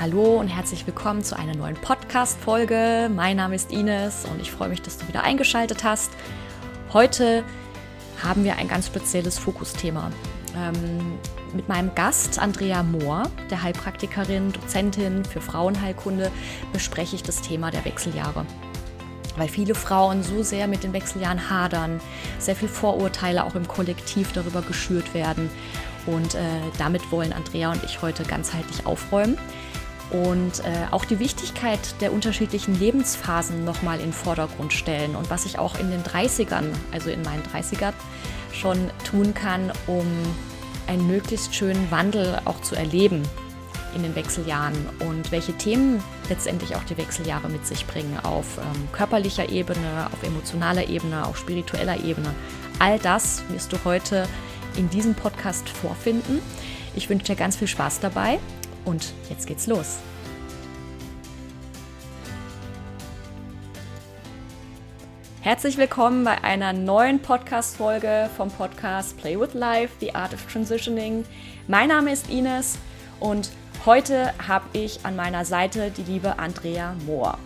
Hallo und herzlich willkommen zu einer neuen Podcast-Folge. Mein Name ist Ines und ich freue mich, dass du wieder eingeschaltet hast. Heute haben wir ein ganz spezielles Fokusthema. Ähm, mit meinem Gast Andrea Mohr, der Heilpraktikerin, Dozentin für Frauenheilkunde, bespreche ich das Thema der Wechseljahre. Weil viele Frauen so sehr mit den Wechseljahren hadern, sehr viel Vorurteile auch im Kollektiv darüber geschürt werden. Und äh, damit wollen Andrea und ich heute ganzheitlich aufräumen und äh, auch die Wichtigkeit der unterschiedlichen Lebensphasen nochmal in den Vordergrund stellen und was ich auch in den 30ern, also in meinen 30ern, schon tun kann, um einen möglichst schönen Wandel auch zu erleben in den Wechseljahren und welche Themen letztendlich auch die Wechseljahre mit sich bringen auf ähm, körperlicher Ebene, auf emotionaler Ebene, auf spiritueller Ebene. All das wirst du heute in diesem Podcast vorfinden. Ich wünsche dir ganz viel Spaß dabei und jetzt geht's los. Herzlich willkommen bei einer neuen Podcast-Folge vom Podcast Play with Life, The Art of Transitioning. Mein Name ist Ines und heute habe ich an meiner Seite die liebe Andrea Mohr.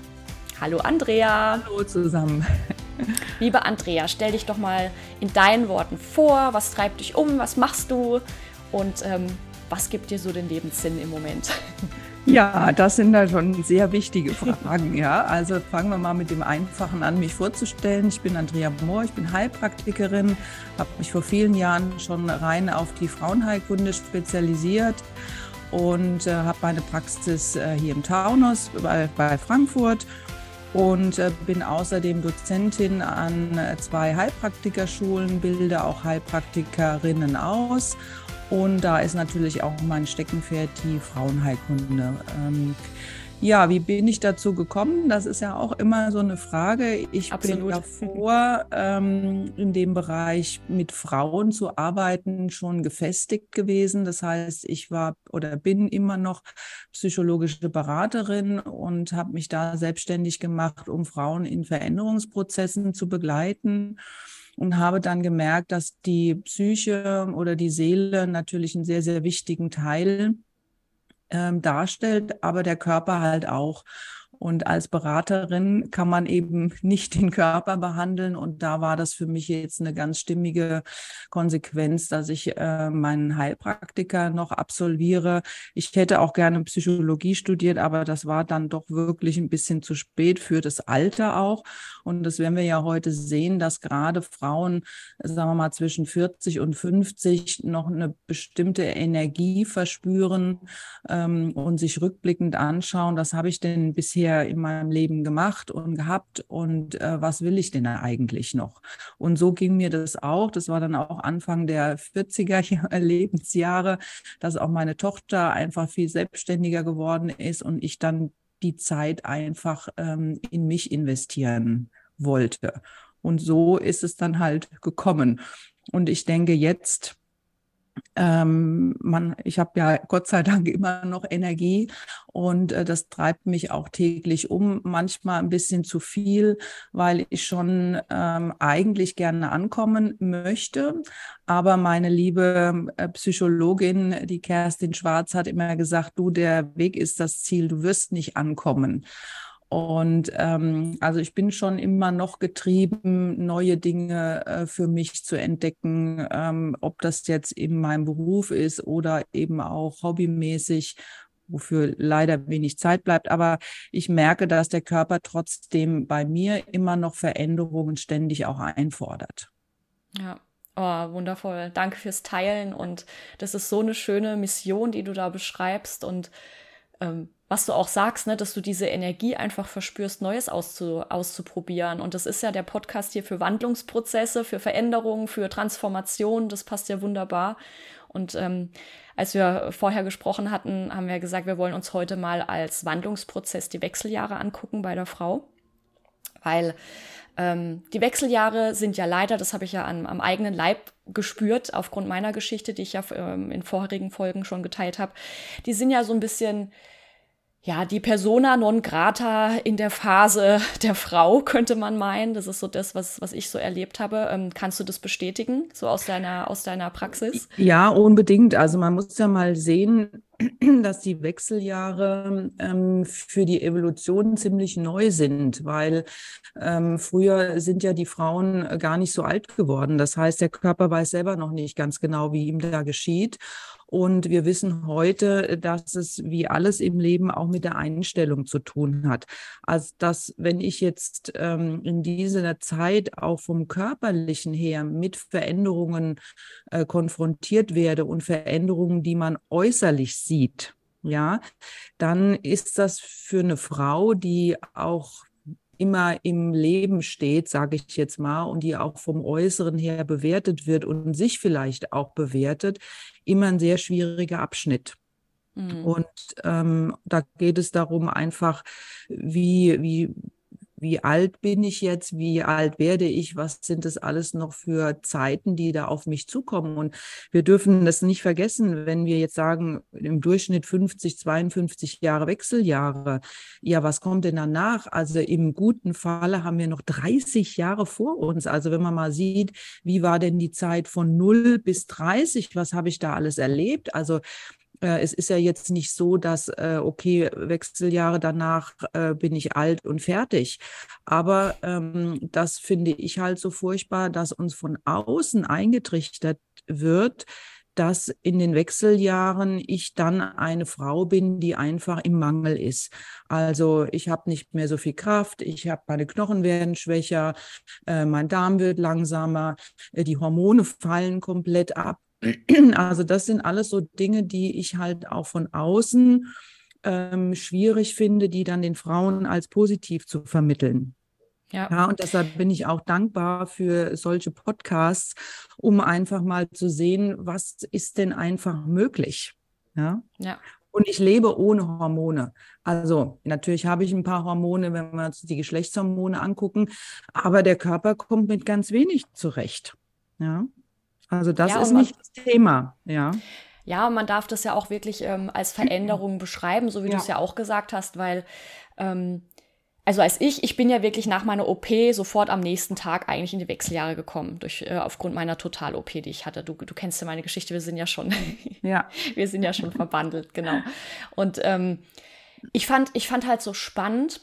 Hallo Andrea. Hallo zusammen. Liebe Andrea, stell dich doch mal in deinen Worten vor. Was treibt dich um? Was machst du? Und ähm, was gibt dir so den Lebenssinn im Moment? Ja, das sind da schon sehr wichtige Fragen. Ja, also fangen wir mal mit dem Einfachen an, mich vorzustellen. Ich bin Andrea Mohr, ich bin Heilpraktikerin, habe mich vor vielen Jahren schon rein auf die Frauenheilkunde spezialisiert und äh, habe meine Praxis äh, hier im Taunus bei, bei Frankfurt und äh, bin außerdem Dozentin an äh, zwei Heilpraktikerschulen, bilde auch Heilpraktikerinnen aus und da ist natürlich auch mein Steckenpferd die Frauenheilkunde. Ähm, ja, wie bin ich dazu gekommen? Das ist ja auch immer so eine Frage. Ich Absolut. bin davor ähm, in dem Bereich mit Frauen zu arbeiten schon gefestigt gewesen. Das heißt, ich war oder bin immer noch psychologische Beraterin und habe mich da selbstständig gemacht, um Frauen in Veränderungsprozessen zu begleiten und habe dann gemerkt, dass die Psyche oder die Seele natürlich einen sehr, sehr wichtigen Teil ähm, darstellt, aber der Körper halt auch. Und als Beraterin kann man eben nicht den Körper behandeln. Und da war das für mich jetzt eine ganz stimmige Konsequenz, dass ich äh, meinen Heilpraktiker noch absolviere. Ich hätte auch gerne Psychologie studiert, aber das war dann doch wirklich ein bisschen zu spät für das Alter auch. Und das werden wir ja heute sehen, dass gerade Frauen, sagen wir mal, zwischen 40 und 50 noch eine bestimmte Energie verspüren ähm, und sich rückblickend anschauen, was habe ich denn bisher in meinem Leben gemacht und gehabt und äh, was will ich denn eigentlich noch? Und so ging mir das auch. Das war dann auch Anfang der 40er Lebensjahre, dass auch meine Tochter einfach viel selbstständiger geworden ist und ich dann die Zeit einfach ähm, in mich investieren wollte. Und so ist es dann halt gekommen. Und ich denke jetzt, ähm, man, ich habe ja Gott sei Dank immer noch Energie und äh, das treibt mich auch täglich um, manchmal ein bisschen zu viel, weil ich schon ähm, eigentlich gerne ankommen möchte. Aber meine liebe äh, Psychologin, die Kerstin Schwarz, hat immer gesagt, du, der Weg ist das Ziel, du wirst nicht ankommen. Und ähm, also ich bin schon immer noch getrieben, neue Dinge äh, für mich zu entdecken, ähm, ob das jetzt in meinem Beruf ist oder eben auch hobbymäßig wofür leider wenig Zeit bleibt. Aber ich merke, dass der Körper trotzdem bei mir immer noch Veränderungen ständig auch einfordert. Ja. Oh, wundervoll. Danke fürs Teilen. Und das ist so eine schöne Mission, die du da beschreibst. Und ähm, was du auch sagst, ne, dass du diese Energie einfach verspürst, Neues auszu auszuprobieren. Und das ist ja der Podcast hier für Wandlungsprozesse, für Veränderungen, für Transformation. Das passt ja wunderbar. Und ähm, als wir vorher gesprochen hatten, haben wir gesagt, wir wollen uns heute mal als Wandlungsprozess die Wechseljahre angucken bei der Frau. Weil ähm, die Wechseljahre sind ja leider, das habe ich ja an, am eigenen Leib gespürt, aufgrund meiner Geschichte, die ich ja ähm, in vorherigen Folgen schon geteilt habe, die sind ja so ein bisschen ja, die Persona non grata in der Phase der Frau, könnte man meinen. Das ist so das, was, was ich so erlebt habe. Ähm, kannst du das bestätigen, so aus deiner, aus deiner Praxis? Ja, unbedingt. Also man muss ja mal sehen, dass die Wechseljahre ähm, für die Evolution ziemlich neu sind, weil ähm, früher sind ja die Frauen gar nicht so alt geworden. Das heißt, der Körper weiß selber noch nicht ganz genau, wie ihm da geschieht. Und wir wissen heute, dass es wie alles im Leben auch mit der Einstellung zu tun hat. Also dass, wenn ich jetzt ähm, in dieser Zeit auch vom körperlichen her mit Veränderungen äh, konfrontiert werde und Veränderungen, die man äußerlich sieht, ja, dann ist das für eine Frau, die auch immer im Leben steht, sage ich jetzt mal, und die auch vom Äußeren her bewertet wird und sich vielleicht auch bewertet, immer ein sehr schwieriger Abschnitt. Mhm. Und ähm, da geht es darum, einfach, wie, wie wie alt bin ich jetzt, wie alt werde ich, was sind das alles noch für Zeiten, die da auf mich zukommen. Und wir dürfen das nicht vergessen, wenn wir jetzt sagen, im Durchschnitt 50, 52 Jahre Wechseljahre. Ja, was kommt denn danach? Also im guten Falle haben wir noch 30 Jahre vor uns. Also wenn man mal sieht, wie war denn die Zeit von 0 bis 30, was habe ich da alles erlebt? Also es ist ja jetzt nicht so, dass, äh, okay, Wechseljahre danach äh, bin ich alt und fertig. Aber ähm, das finde ich halt so furchtbar, dass uns von außen eingetrichtert wird, dass in den Wechseljahren ich dann eine Frau bin, die einfach im Mangel ist. Also ich habe nicht mehr so viel Kraft, ich habe meine Knochen werden schwächer, äh, mein Darm wird langsamer, äh, die Hormone fallen komplett ab. Also das sind alles so Dinge, die ich halt auch von außen ähm, schwierig finde, die dann den Frauen als positiv zu vermitteln. Ja. ja, und deshalb bin ich auch dankbar für solche Podcasts, um einfach mal zu sehen, was ist denn einfach möglich. Ja. ja. Und ich lebe ohne Hormone. Also natürlich habe ich ein paar Hormone, wenn wir uns die Geschlechtshormone angucken, aber der Körper kommt mit ganz wenig zurecht. Ja. Also das ja, ist nicht das Thema, ja. Ja, man darf das ja auch wirklich ähm, als Veränderung beschreiben, so wie ja. du es ja auch gesagt hast, weil ähm, also als ich, ich bin ja wirklich nach meiner OP sofort am nächsten Tag eigentlich in die Wechseljahre gekommen, durch, äh, aufgrund meiner Total-OP, die ich hatte. Du, du kennst ja meine Geschichte, wir sind ja schon, ja. wir sind ja schon verbandelt, genau. Und ähm, ich, fand, ich fand halt so spannend,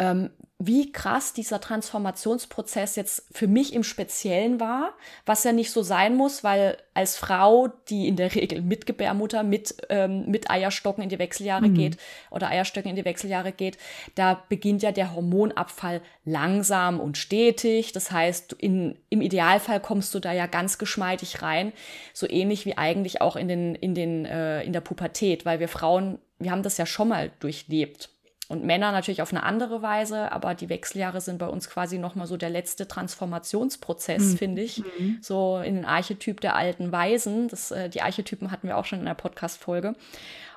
ähm, wie krass dieser Transformationsprozess jetzt für mich im Speziellen war, was ja nicht so sein muss, weil als Frau, die in der Regel mit Gebärmutter, mit, ähm, mit Eierstocken in die Wechseljahre mhm. geht oder Eierstöcken in die Wechseljahre geht, da beginnt ja der Hormonabfall langsam und stetig. Das heißt, in, im Idealfall kommst du da ja ganz geschmeidig rein, so ähnlich wie eigentlich auch in, den, in, den, äh, in der Pubertät, weil wir Frauen, wir haben das ja schon mal durchlebt und Männer natürlich auf eine andere Weise, aber die Wechseljahre sind bei uns quasi nochmal so der letzte Transformationsprozess, mhm. finde ich. Mhm. So in den Archetyp der alten Weisen. Das, äh, die Archetypen hatten wir auch schon in der Podcast-Folge.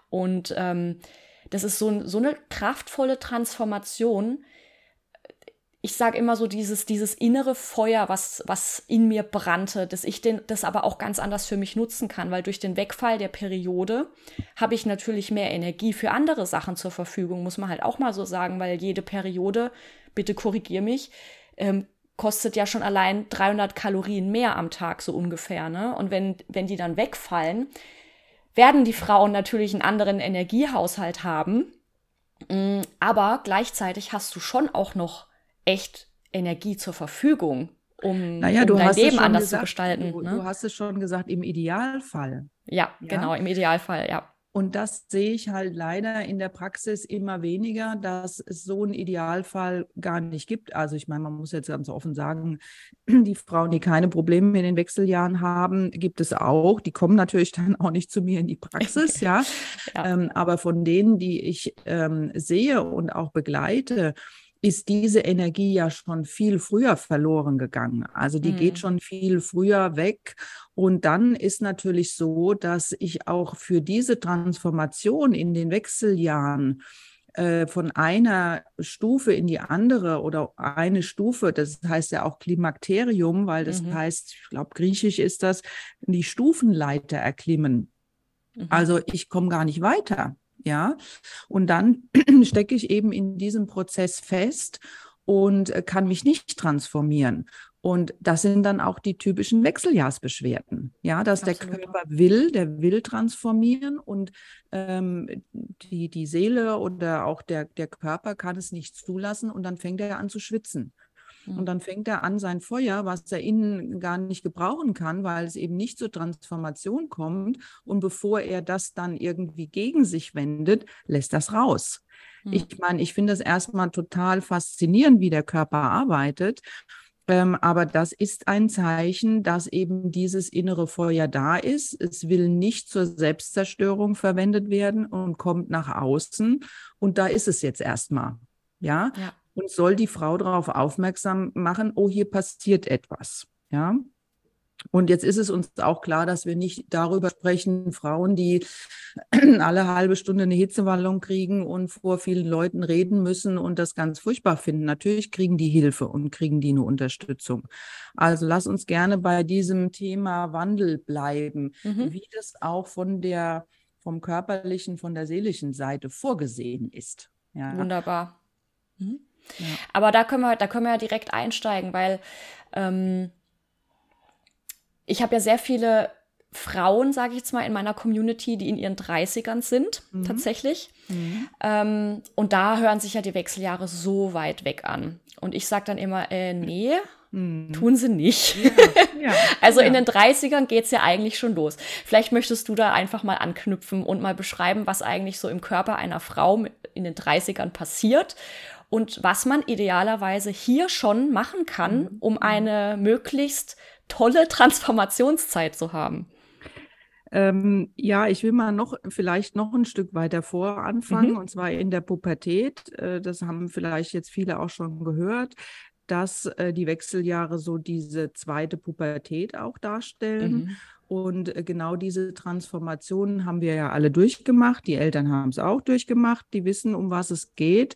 Und ähm, das ist so, so eine kraftvolle Transformation, ich sage immer so dieses, dieses innere Feuer, was, was in mir brannte, dass ich den, das aber auch ganz anders für mich nutzen kann, weil durch den Wegfall der Periode habe ich natürlich mehr Energie für andere Sachen zur Verfügung, muss man halt auch mal so sagen, weil jede Periode, bitte korrigier mich, ähm, kostet ja schon allein 300 Kalorien mehr am Tag so ungefähr, ne? Und wenn, wenn die dann wegfallen, werden die Frauen natürlich einen anderen Energiehaushalt haben, mm, aber gleichzeitig hast du schon auch noch echt Energie zur Verfügung, um, naja, um dein Leben anders gesagt, zu gestalten. Du, ne? du, hast es schon gesagt, im Idealfall. Ja, ja, genau, im Idealfall, ja. Und das sehe ich halt leider in der Praxis immer weniger, dass es so einen Idealfall gar nicht gibt. Also ich meine, man muss jetzt ganz offen sagen, die Frauen, die keine Probleme in den Wechseljahren haben, gibt es auch. Die kommen natürlich dann auch nicht zu mir in die Praxis, ja. ja. Ähm, aber von denen, die ich ähm, sehe und auch begleite, ist diese Energie ja schon viel früher verloren gegangen. Also die mhm. geht schon viel früher weg. Und dann ist natürlich so, dass ich auch für diese Transformation in den Wechseljahren äh, von einer Stufe in die andere oder eine Stufe, das heißt ja auch Klimakterium, weil das mhm. heißt, ich glaube, griechisch ist das, die Stufenleiter erklimmen. Mhm. Also ich komme gar nicht weiter ja. Und dann stecke ich eben in diesem Prozess fest und äh, kann mich nicht transformieren. Und das sind dann auch die typischen Wechseljahrsbeschwerden. Ja, dass Absolut. der Körper will, der will transformieren und ähm, die, die Seele oder auch der, der Körper kann es nicht zulassen und dann fängt er an zu schwitzen. Und dann fängt er an, sein Feuer, was er innen gar nicht gebrauchen kann, weil es eben nicht zur Transformation kommt. Und bevor er das dann irgendwie gegen sich wendet, lässt das raus. Mhm. Ich meine, ich finde das erstmal total faszinierend, wie der Körper arbeitet. Ähm, aber das ist ein Zeichen, dass eben dieses innere Feuer da ist. Es will nicht zur Selbstzerstörung verwendet werden und kommt nach außen. Und da ist es jetzt erstmal. Ja? ja. Und soll die Frau darauf aufmerksam machen, oh, hier passiert etwas. Ja. Und jetzt ist es uns auch klar, dass wir nicht darüber sprechen, Frauen, die alle halbe Stunde eine Hitzewallung kriegen und vor vielen Leuten reden müssen und das ganz furchtbar finden. Natürlich kriegen die Hilfe und kriegen die eine Unterstützung. Also lass uns gerne bei diesem Thema Wandel bleiben, mhm. wie das auch von der, vom körperlichen, von der seelischen Seite vorgesehen ist. Ja. Wunderbar. Mhm. Ja. Aber da können wir, da können wir ja direkt einsteigen, weil ähm, ich habe ja sehr viele Frauen, sage ich jetzt mal, in meiner Community, die in ihren 30ern sind, mhm. tatsächlich. Mhm. Ähm, und da hören sich ja die Wechseljahre so weit weg an. Und ich sage dann immer, äh, nee, mhm. tun sie nicht. Ja, ja, also ja. in den 30ern geht es ja eigentlich schon los. Vielleicht möchtest du da einfach mal anknüpfen und mal beschreiben, was eigentlich so im Körper einer Frau in den 30ern passiert und was man idealerweise hier schon machen kann, mhm. um eine möglichst tolle Transformationszeit zu haben? Ähm, ja, ich will mal noch vielleicht noch ein Stück weiter vor anfangen, mhm. und zwar in der Pubertät. Äh, das haben vielleicht jetzt viele auch schon gehört, dass äh, die Wechseljahre so diese zweite Pubertät auch darstellen. Mhm. Und äh, genau diese Transformationen haben wir ja alle durchgemacht. Die Eltern haben es auch durchgemacht. Die wissen, um was es geht.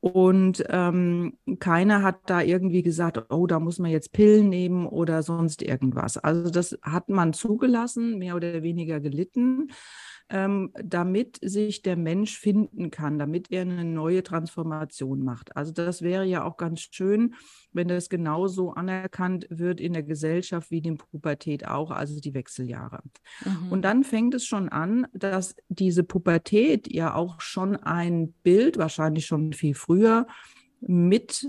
Und ähm, keiner hat da irgendwie gesagt, oh, da muss man jetzt Pillen nehmen oder sonst irgendwas. Also das hat man zugelassen, mehr oder weniger gelitten ähm, damit sich der Mensch finden kann, damit er eine neue Transformation macht. Also das wäre ja auch ganz schön, wenn das genauso anerkannt wird in der Gesellschaft wie die Pubertät auch, also die Wechseljahre. Mhm. Und dann fängt es schon an, dass diese Pubertät ja auch schon ein Bild, wahrscheinlich schon viel früher, mit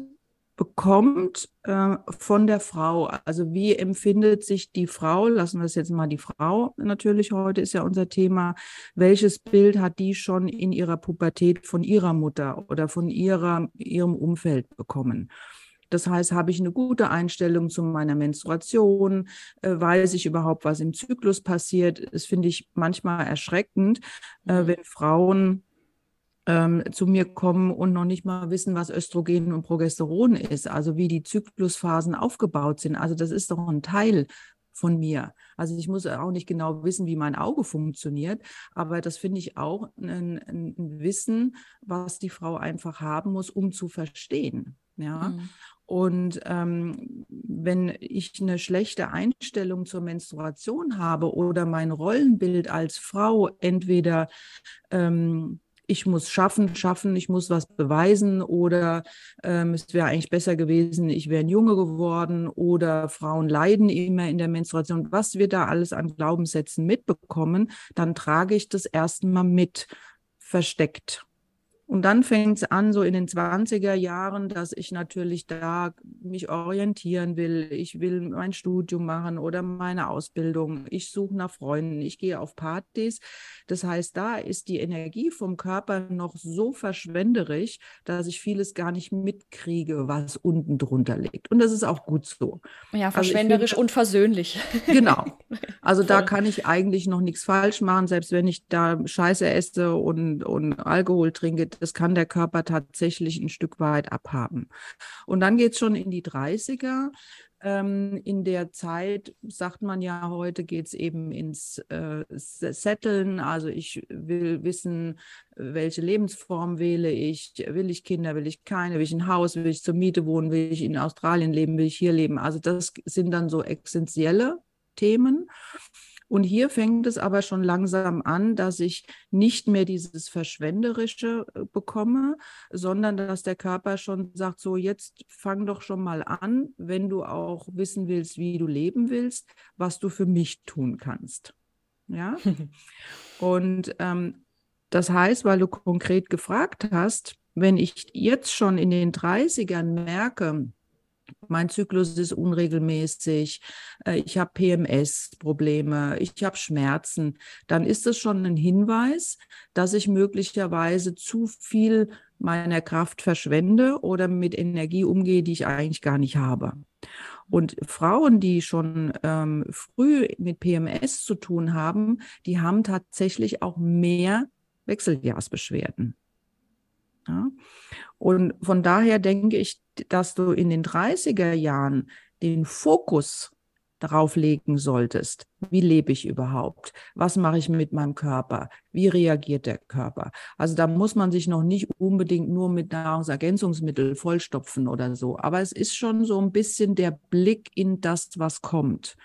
bekommt äh, von der Frau. Also wie empfindet sich die Frau, lassen wir es jetzt mal die Frau natürlich, heute ist ja unser Thema, welches Bild hat die schon in ihrer Pubertät von ihrer Mutter oder von ihrer, ihrem Umfeld bekommen? Das heißt, habe ich eine gute Einstellung zu meiner Menstruation? Äh, weiß ich überhaupt, was im Zyklus passiert? Das finde ich manchmal erschreckend, äh, mhm. wenn Frauen ähm, zu mir kommen und noch nicht mal wissen, was Östrogen und Progesteron ist, also wie die Zyklusphasen aufgebaut sind. Also das ist doch ein Teil von mir. Also ich muss auch nicht genau wissen, wie mein Auge funktioniert, aber das finde ich auch ein, ein, Wissen, was die Frau einfach haben muss, um zu verstehen. Ja. Mhm. Und ähm, wenn ich eine schlechte Einstellung zur Menstruation habe oder mein Rollenbild als Frau entweder ähm, ich muss schaffen, schaffen, ich muss was beweisen oder ähm, es wäre eigentlich besser gewesen, ich wäre ein Junge geworden oder Frauen leiden immer in der Menstruation. Was wir da alles an Glaubenssätzen mitbekommen, dann trage ich das erstmal mit versteckt. Und dann fängt es an, so in den 20er Jahren, dass ich natürlich da mich orientieren will. Ich will mein Studium machen oder meine Ausbildung. Ich suche nach Freunden. Ich gehe auf Partys. Das heißt, da ist die Energie vom Körper noch so verschwenderisch, dass ich vieles gar nicht mitkriege, was unten drunter liegt. Und das ist auch gut so. Ja, also verschwenderisch also und versöhnlich. Genau. Also da kann ich eigentlich noch nichts falsch machen, selbst wenn ich da Scheiße esse und, und Alkohol trinke das kann der Körper tatsächlich ein Stück weit abhaben. Und dann geht es schon in die 30er. Ähm, in der Zeit, sagt man ja heute, geht es eben ins äh, Setteln. Also ich will wissen, welche Lebensform wähle ich. Will ich Kinder, will ich keine? Will ich ein Haus, will ich zur Miete wohnen, will ich in Australien leben, will ich hier leben? Also das sind dann so essentielle Themen. Und hier fängt es aber schon langsam an, dass ich nicht mehr dieses Verschwenderische äh, bekomme, sondern dass der Körper schon sagt, so jetzt fang doch schon mal an, wenn du auch wissen willst, wie du leben willst, was du für mich tun kannst. Ja. Und ähm, das heißt, weil du konkret gefragt hast, wenn ich jetzt schon in den 30ern merke, mein Zyklus ist unregelmäßig, äh, ich habe PMS-Probleme, ich habe Schmerzen, dann ist das schon ein Hinweis, dass ich möglicherweise zu viel meiner Kraft verschwende oder mit Energie umgehe, die ich eigentlich gar nicht habe. Und Frauen, die schon ähm, früh mit PMS zu tun haben, die haben tatsächlich auch mehr Wechseljahrsbeschwerden. Ja? Und von daher denke ich, dass du in den 30er Jahren den Fokus darauf legen solltest. Wie lebe ich überhaupt? Was mache ich mit meinem Körper? Wie reagiert der Körper? Also da muss man sich noch nicht unbedingt nur mit Nahrungsergänzungsmitteln vollstopfen oder so. Aber es ist schon so ein bisschen der Blick in das, was kommt.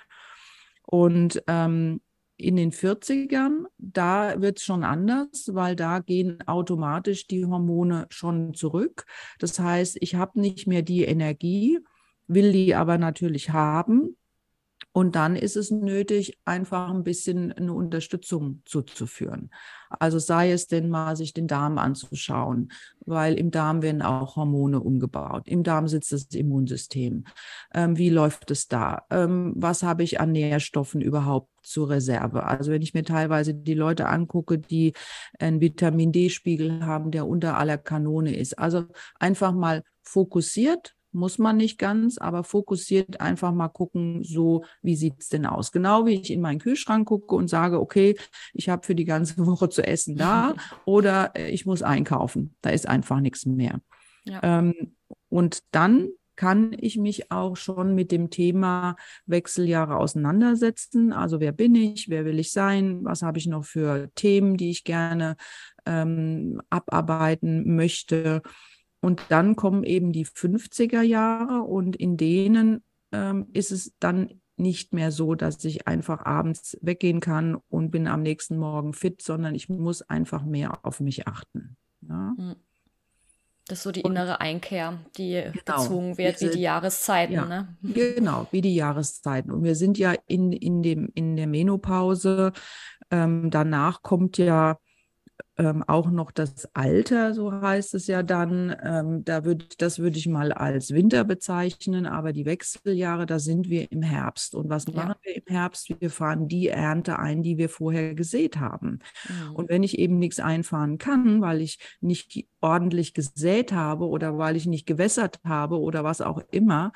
Und ähm, in den 40ern, da wird es schon anders, weil da gehen automatisch die Hormone schon zurück. Das heißt, ich habe nicht mehr die Energie, will die aber natürlich haben. Und dann ist es nötig, einfach ein bisschen eine Unterstützung zuzuführen. Also sei es denn mal, sich den Darm anzuschauen, weil im Darm werden auch Hormone umgebaut. Im Darm sitzt das Immunsystem. Ähm, wie läuft es da? Ähm, was habe ich an Nährstoffen überhaupt zur Reserve? Also wenn ich mir teilweise die Leute angucke, die einen Vitamin D-Spiegel haben, der unter aller Kanone ist. Also einfach mal fokussiert muss man nicht ganz, aber fokussiert einfach mal gucken, so wie sieht es denn aus? Genau wie ich in meinen Kühlschrank gucke und sage, okay, ich habe für die ganze Woche zu essen da oder äh, ich muss einkaufen. Da ist einfach nichts mehr. Ja. Ähm, und dann kann ich mich auch schon mit dem Thema Wechseljahre auseinandersetzen. Also wer bin ich, wer will ich sein, was habe ich noch für Themen, die ich gerne ähm, abarbeiten möchte. Und dann kommen eben die 50er Jahre und in denen ähm, ist es dann nicht mehr so, dass ich einfach abends weggehen kann und bin am nächsten Morgen fit, sondern ich muss einfach mehr auf mich achten. Ja? Hm. Das ist so die innere Einkehr, die genau, gezwungen wird, diese, wie die Jahreszeiten. Ja, ne? Genau, wie die Jahreszeiten. Und wir sind ja in, in, dem, in der Menopause. Ähm, danach kommt ja ähm, auch noch das Alter, so heißt es ja dann. Ähm, da würd, das würde ich mal als Winter bezeichnen, aber die Wechseljahre, da sind wir im Herbst. Und was ja. machen wir im Herbst? Wir fahren die Ernte ein, die wir vorher gesät haben. Mhm. Und wenn ich eben nichts einfahren kann, weil ich nicht ordentlich gesät habe oder weil ich nicht gewässert habe oder was auch immer,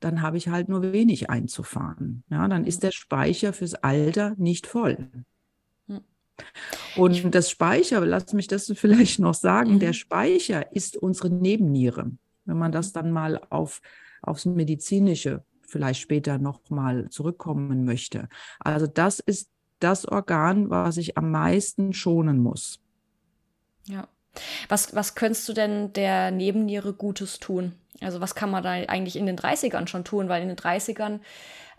dann habe ich halt nur wenig einzufahren. Ja, dann ist der Speicher fürs Alter nicht voll. Und das Speicher, lass mich das vielleicht noch sagen, mhm. der Speicher ist unsere Nebenniere. Wenn man das dann mal auf, aufs Medizinische vielleicht später nochmal zurückkommen möchte. Also das ist das Organ, was ich am meisten schonen muss. Ja. Was, was könntest du denn der Nebenniere Gutes tun? Also was kann man da eigentlich in den 30ern schon tun? Weil in den 30ern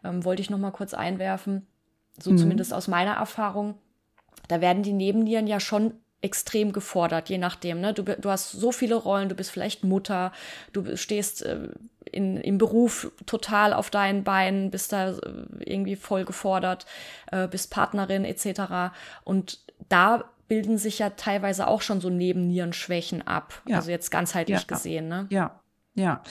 ähm, wollte ich noch mal kurz einwerfen, so mhm. zumindest aus meiner Erfahrung, da werden die Nebennieren ja schon extrem gefordert, je nachdem. Ne? Du, du hast so viele Rollen, du bist vielleicht Mutter, du stehst äh, in, im Beruf total auf deinen Beinen, bist da äh, irgendwie voll gefordert, äh, bist Partnerin etc. Und da bilden sich ja teilweise auch schon so Nebennierenschwächen ab. Ja. Also jetzt ganzheitlich ja. gesehen. Ne? Ja, ja.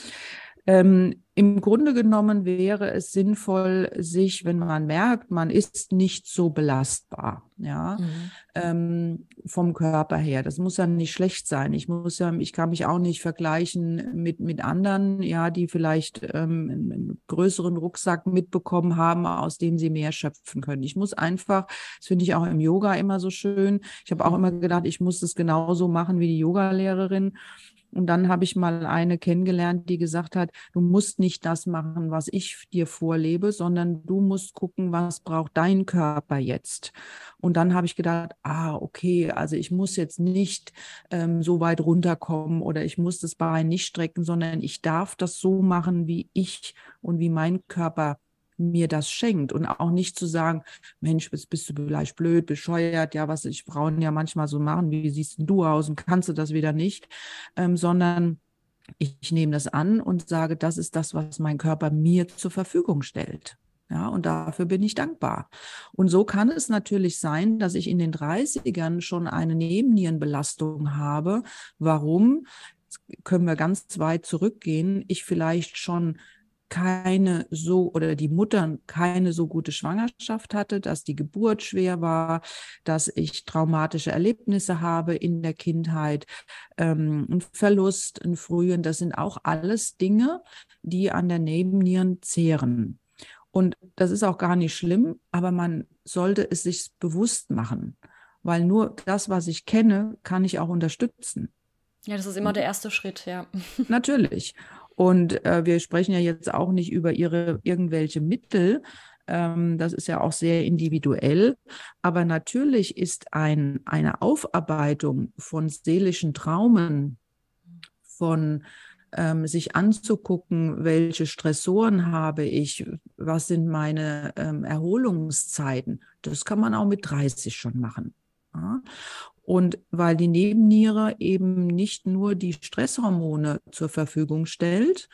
Ähm, Im Grunde genommen wäre es sinnvoll, sich, wenn man merkt, man ist nicht so belastbar, ja, mhm. ähm, vom Körper her. Das muss ja nicht schlecht sein. Ich muss ja, ich kann mich auch nicht vergleichen mit, mit anderen, ja, die vielleicht ähm, einen größeren Rucksack mitbekommen haben, aus dem sie mehr schöpfen können. Ich muss einfach, das finde ich auch im Yoga immer so schön. Ich habe auch mhm. immer gedacht, ich muss es genauso machen wie die Yogalehrerin. Und dann habe ich mal eine kennengelernt, die gesagt hat, du musst nicht das machen, was ich dir vorlebe, sondern du musst gucken, was braucht dein Körper jetzt. Und dann habe ich gedacht, ah, okay, also ich muss jetzt nicht ähm, so weit runterkommen oder ich muss das Bein nicht strecken, sondern ich darf das so machen, wie ich und wie mein Körper mir das schenkt und auch nicht zu sagen, Mensch, bist, bist du vielleicht blöd, bescheuert, ja, was ich Frauen ja manchmal so machen, wie siehst du aus und kannst du das wieder nicht, ähm, sondern ich, ich nehme das an und sage, das ist das, was mein Körper mir zur Verfügung stellt. Ja, und dafür bin ich dankbar. Und so kann es natürlich sein, dass ich in den 30ern schon eine Nebennierenbelastung habe. Warum? Jetzt können wir ganz weit zurückgehen. Ich vielleicht schon keine so oder die Mutter keine so gute Schwangerschaft hatte, dass die Geburt schwer war, dass ich traumatische Erlebnisse habe in der Kindheit, ähm, ein Verlust, ein frühen, das sind auch alles Dinge, die an der Nebennieren zehren. Und das ist auch gar nicht schlimm, aber man sollte es sich bewusst machen, weil nur das, was ich kenne, kann ich auch unterstützen. Ja, das ist immer der erste Schritt, ja. Natürlich. Und äh, wir sprechen ja jetzt auch nicht über ihre irgendwelche Mittel. Ähm, das ist ja auch sehr individuell. Aber natürlich ist ein, eine Aufarbeitung von seelischen Traumen, von ähm, sich anzugucken, welche Stressoren habe ich, was sind meine ähm, Erholungszeiten, das kann man auch mit 30 schon machen. Und weil die Nebenniere eben nicht nur die Stresshormone zur Verfügung stellt,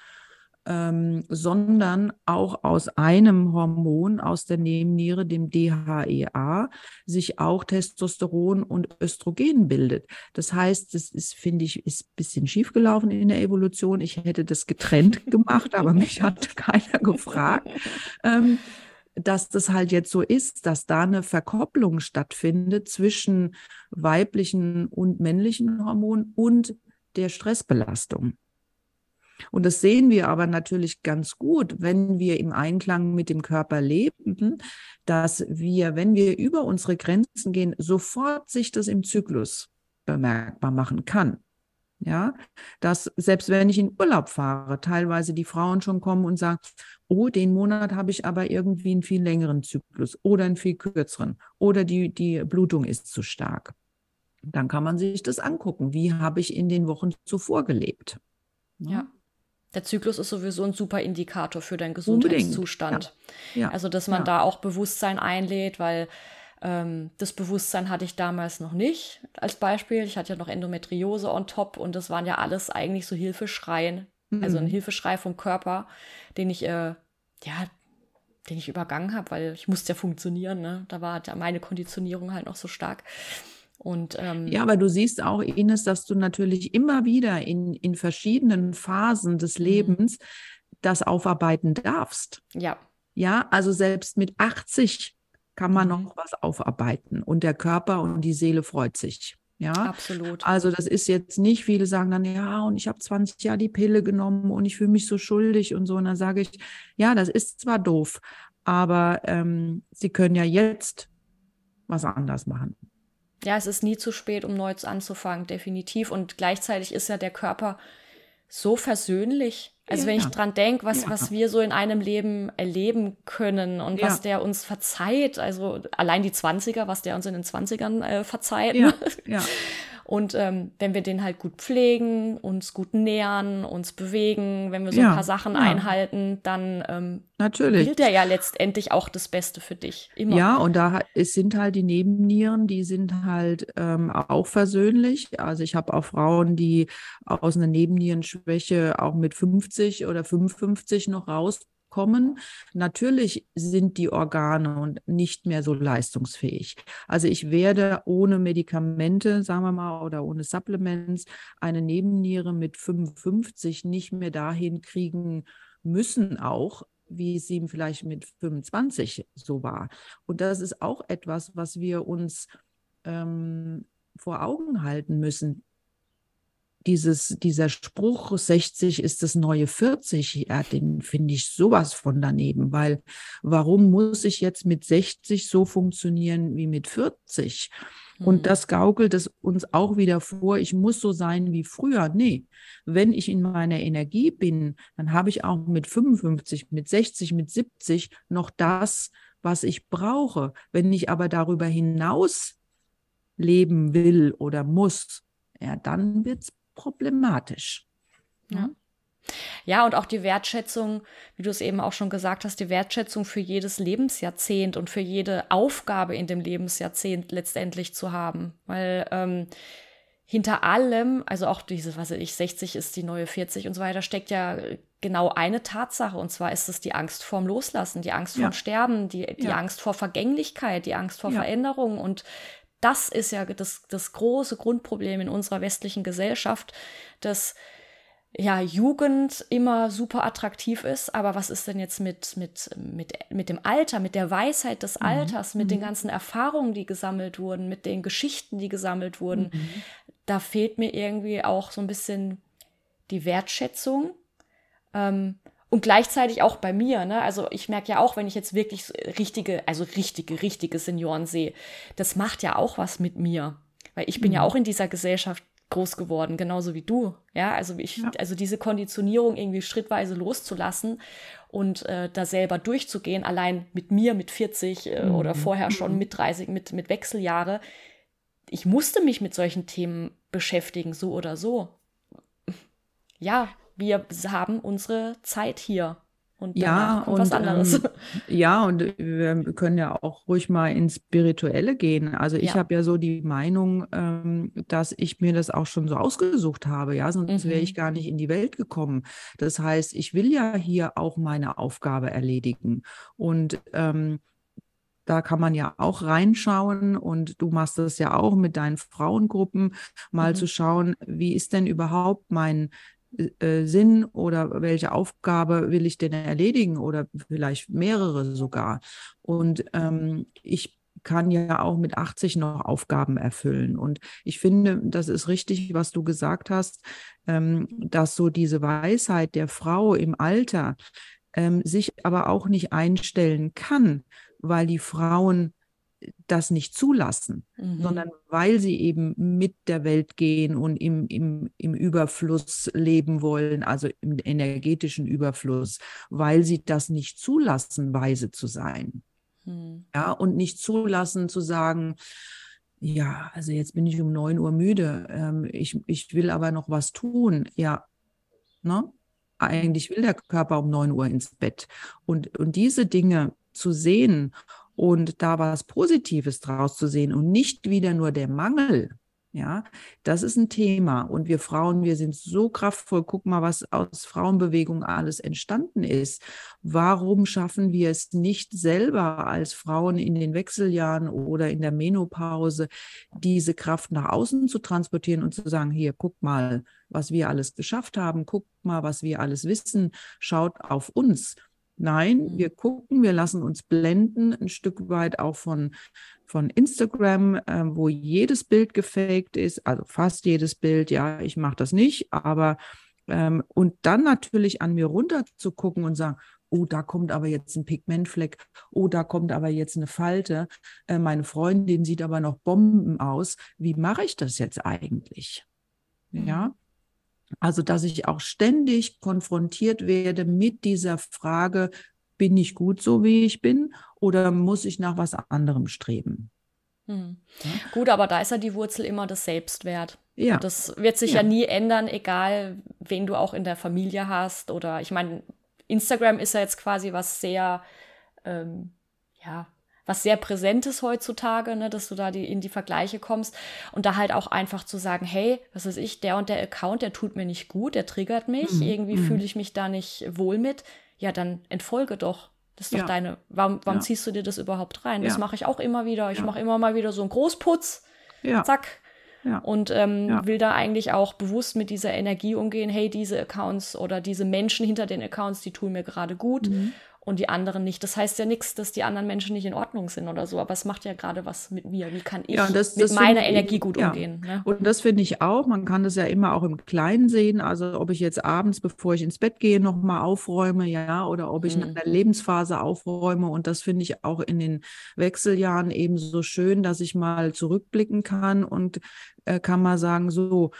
ähm, sondern auch aus einem Hormon aus der Nebenniere, dem DHEA, sich auch Testosteron und Östrogen bildet. Das heißt, das ist, finde ich, ist ein bisschen schiefgelaufen in der Evolution. Ich hätte das getrennt gemacht, aber mich hat keiner gefragt. Ähm, dass das halt jetzt so ist, dass da eine Verkopplung stattfindet zwischen weiblichen und männlichen Hormonen und der Stressbelastung. Und das sehen wir aber natürlich ganz gut, wenn wir im Einklang mit dem Körper leben, dass wir, wenn wir über unsere Grenzen gehen, sofort sich das im Zyklus bemerkbar machen kann. Ja, dass selbst wenn ich in Urlaub fahre, teilweise die Frauen schon kommen und sagen, oh, den Monat habe ich aber irgendwie einen viel längeren Zyklus oder einen viel kürzeren oder die, die Blutung ist zu stark. Dann kann man sich das angucken. Wie habe ich in den Wochen zuvor gelebt? Ja. ja. Der Zyklus ist sowieso ein super Indikator für deinen Gesundheitszustand. Ja. Ja. Also, dass man da auch Bewusstsein einlädt, weil ähm, das Bewusstsein hatte ich damals noch nicht als Beispiel. Ich hatte ja noch Endometriose on top und das waren ja alles eigentlich so Hilfeschreien, mhm. also ein mhm. Hilfeschrei vom Körper, den ich, äh, ja, den ich übergangen habe, weil ich musste ja funktionieren. Ne? Da war meine Konditionierung halt noch so stark. Und, ähm, ja, aber du siehst auch, Ines, dass du natürlich immer wieder in, in verschiedenen Phasen des mhm. Lebens das aufarbeiten darfst. Ja. Ja, also selbst mit 80 kann man mhm. noch was aufarbeiten und der Körper und die Seele freut sich. Ja, absolut. Also das ist jetzt nicht, viele sagen dann, ja, und ich habe 20 Jahre die Pille genommen und ich fühle mich so schuldig und so. Und dann sage ich, ja, das ist zwar doof, aber ähm, Sie können ja jetzt was anders machen. Ja, es ist nie zu spät, um neu anzufangen, definitiv. Und gleichzeitig ist ja der Körper so versöhnlich. Also ja, wenn ich dran denke, was, ja. was wir so in einem Leben erleben können und ja. was der uns verzeiht, also allein die 20er, was der uns in den 20ern äh, verzeiht. Ja. Und ähm, wenn wir den halt gut pflegen, uns gut nähern, uns bewegen, wenn wir so ja, ein paar Sachen ja. einhalten, dann ähm, Natürlich. gilt er ja letztendlich auch das Beste für dich. Immer. Ja, und da es sind halt die Nebennieren, die sind halt ähm, auch versöhnlich. Also ich habe auch Frauen, die aus einer Nebennierenschwäche auch mit 50 oder 55 noch raus kommen. Natürlich sind die Organe nicht mehr so leistungsfähig. Also ich werde ohne Medikamente, sagen wir mal, oder ohne Supplements eine Nebenniere mit 55 nicht mehr dahin kriegen müssen auch, wie es ihm vielleicht mit 25 so war. Und das ist auch etwas, was wir uns ähm, vor Augen halten müssen dieses, dieser Spruch, 60 ist das neue 40, ja, den finde ich sowas von daneben, weil warum muss ich jetzt mit 60 so funktionieren wie mit 40? Und hm. das gaukelt es uns auch wieder vor, ich muss so sein wie früher. Nee, wenn ich in meiner Energie bin, dann habe ich auch mit 55, mit 60, mit 70 noch das, was ich brauche. Wenn ich aber darüber hinaus leben will oder muss, ja, dann wird es problematisch. Ja. Ja, und auch die Wertschätzung, wie du es eben auch schon gesagt hast, die Wertschätzung für jedes Lebensjahrzehnt und für jede Aufgabe in dem Lebensjahrzehnt letztendlich zu haben. Weil ähm, hinter allem, also auch diese, was weiß ich, 60 ist die neue 40 und so weiter, steckt ja genau eine Tatsache. Und zwar ist es die Angst vorm Loslassen, die Angst vorm Sterben, die, die ja. Angst vor Vergänglichkeit, die Angst vor ja. Veränderung. Und das ist ja das, das große Grundproblem in unserer westlichen Gesellschaft, dass ja, Jugend immer super attraktiv ist, aber was ist denn jetzt mit, mit, mit, mit dem Alter, mit der Weisheit des mhm. Alters, mhm. mit den mhm. ganzen Erfahrungen, die gesammelt wurden, mit den Geschichten, die gesammelt wurden? Mhm. Da fehlt mir irgendwie auch so ein bisschen die Wertschätzung. Ähm, und gleichzeitig auch bei mir, ne? Also ich merke ja auch, wenn ich jetzt wirklich richtige, also richtige, richtige Senioren sehe, das macht ja auch was mit mir. Weil ich bin mhm. ja auch in dieser Gesellschaft groß geworden, genauso wie du. Ja, also ich, ja. also diese Konditionierung irgendwie schrittweise loszulassen und äh, da selber durchzugehen, allein mit mir mit 40 äh, mhm. oder vorher schon mhm. mit 30, mit, mit Wechseljahre. Ich musste mich mit solchen Themen beschäftigen, so oder so. Ja, wir haben unsere Zeit hier. Und ja, und, was anderes. Ähm, ja, und wir können ja auch ruhig mal ins Spirituelle gehen. Also ich ja. habe ja so die Meinung, ähm, dass ich mir das auch schon so ausgesucht habe, ja, sonst mhm. wäre ich gar nicht in die Welt gekommen. Das heißt, ich will ja hier auch meine Aufgabe erledigen. Und ähm, da kann man ja auch reinschauen und du machst das ja auch mit deinen Frauengruppen, mal mhm. zu schauen, wie ist denn überhaupt mein äh, Sinn oder welche Aufgabe will ich denn erledigen oder vielleicht mehrere sogar. Und ähm, ich kann ja auch mit 80 noch Aufgaben erfüllen. Und ich finde, das ist richtig, was du gesagt hast, ähm, dass so diese Weisheit der Frau im Alter ähm, sich aber auch nicht einstellen kann, weil die Frauen das nicht zulassen, mhm. sondern weil sie eben mit der Welt gehen und im, im, im Überfluss leben wollen, also im energetischen Überfluss, weil sie das nicht zulassen, weise zu sein. Mhm. Ja, und nicht zulassen zu sagen, ja, also jetzt bin ich um 9 Uhr müde, ähm, ich, ich will aber noch was tun. Ja, ne? Eigentlich will der Körper um 9 Uhr ins Bett. Und, und diese Dinge zu sehen und da was Positives draus zu sehen und nicht wieder nur der Mangel. Ja, das ist ein Thema. Und wir Frauen, wir sind so kraftvoll. Guck mal, was aus Frauenbewegung alles entstanden ist. Warum schaffen wir es nicht selber als Frauen in den Wechseljahren oder in der Menopause, diese Kraft nach außen zu transportieren und zu sagen, hier, guck mal, was wir alles geschafft haben. Guck mal, was wir alles wissen. Schaut auf uns. Nein, mhm. wir gucken, wir lassen uns blenden, ein Stück weit auch von, von Instagram, äh, wo jedes Bild gefaked ist, also fast jedes Bild, ja, ich mache das nicht, aber ähm, und dann natürlich an mir runter zu gucken und sagen, oh, da kommt aber jetzt ein Pigmentfleck, oh, da kommt aber jetzt eine Falte, äh, meine Freundin sieht aber noch Bomben aus, wie mache ich das jetzt eigentlich? Ja. Also, dass ich auch ständig konfrontiert werde mit dieser Frage, bin ich gut so, wie ich bin, oder muss ich nach was anderem streben? Hm. Ja? Gut, aber da ist ja die Wurzel immer das Selbstwert. Ja. Und das wird sich ja. ja nie ändern, egal wen du auch in der Familie hast. Oder ich meine, Instagram ist ja jetzt quasi was sehr, ähm, ja, was sehr Präsentes heutzutage, ne, dass du da die, in die Vergleiche kommst und da halt auch einfach zu sagen, hey, was weiß ich, der und der Account, der tut mir nicht gut, der triggert mich, mhm. irgendwie mhm. fühle ich mich da nicht wohl mit, ja, dann entfolge doch. Das ist doch ja. deine, warum, warum ja. ziehst du dir das überhaupt rein? Ja. Das mache ich auch immer wieder. Ich mache immer mal wieder so einen Großputz. Zack. Und ähm, will da eigentlich auch bewusst mit dieser Energie umgehen, hey, diese Accounts oder diese Menschen hinter den Accounts, die tun mir gerade gut. Mhm und die anderen nicht. Das heißt ja nichts, dass die anderen Menschen nicht in Ordnung sind oder so, aber es macht ja gerade was mit mir. Wie kann ich ja, das, mit das meiner Energie gut ja. umgehen? Ne? Und das finde ich auch. Man kann das ja immer auch im Kleinen sehen. Also ob ich jetzt abends, bevor ich ins Bett gehe, nochmal aufräume, ja, oder ob ich mhm. in einer Lebensphase aufräume. Und das finde ich auch in den Wechseljahren eben so schön, dass ich mal zurückblicken kann und äh, kann mal sagen, so,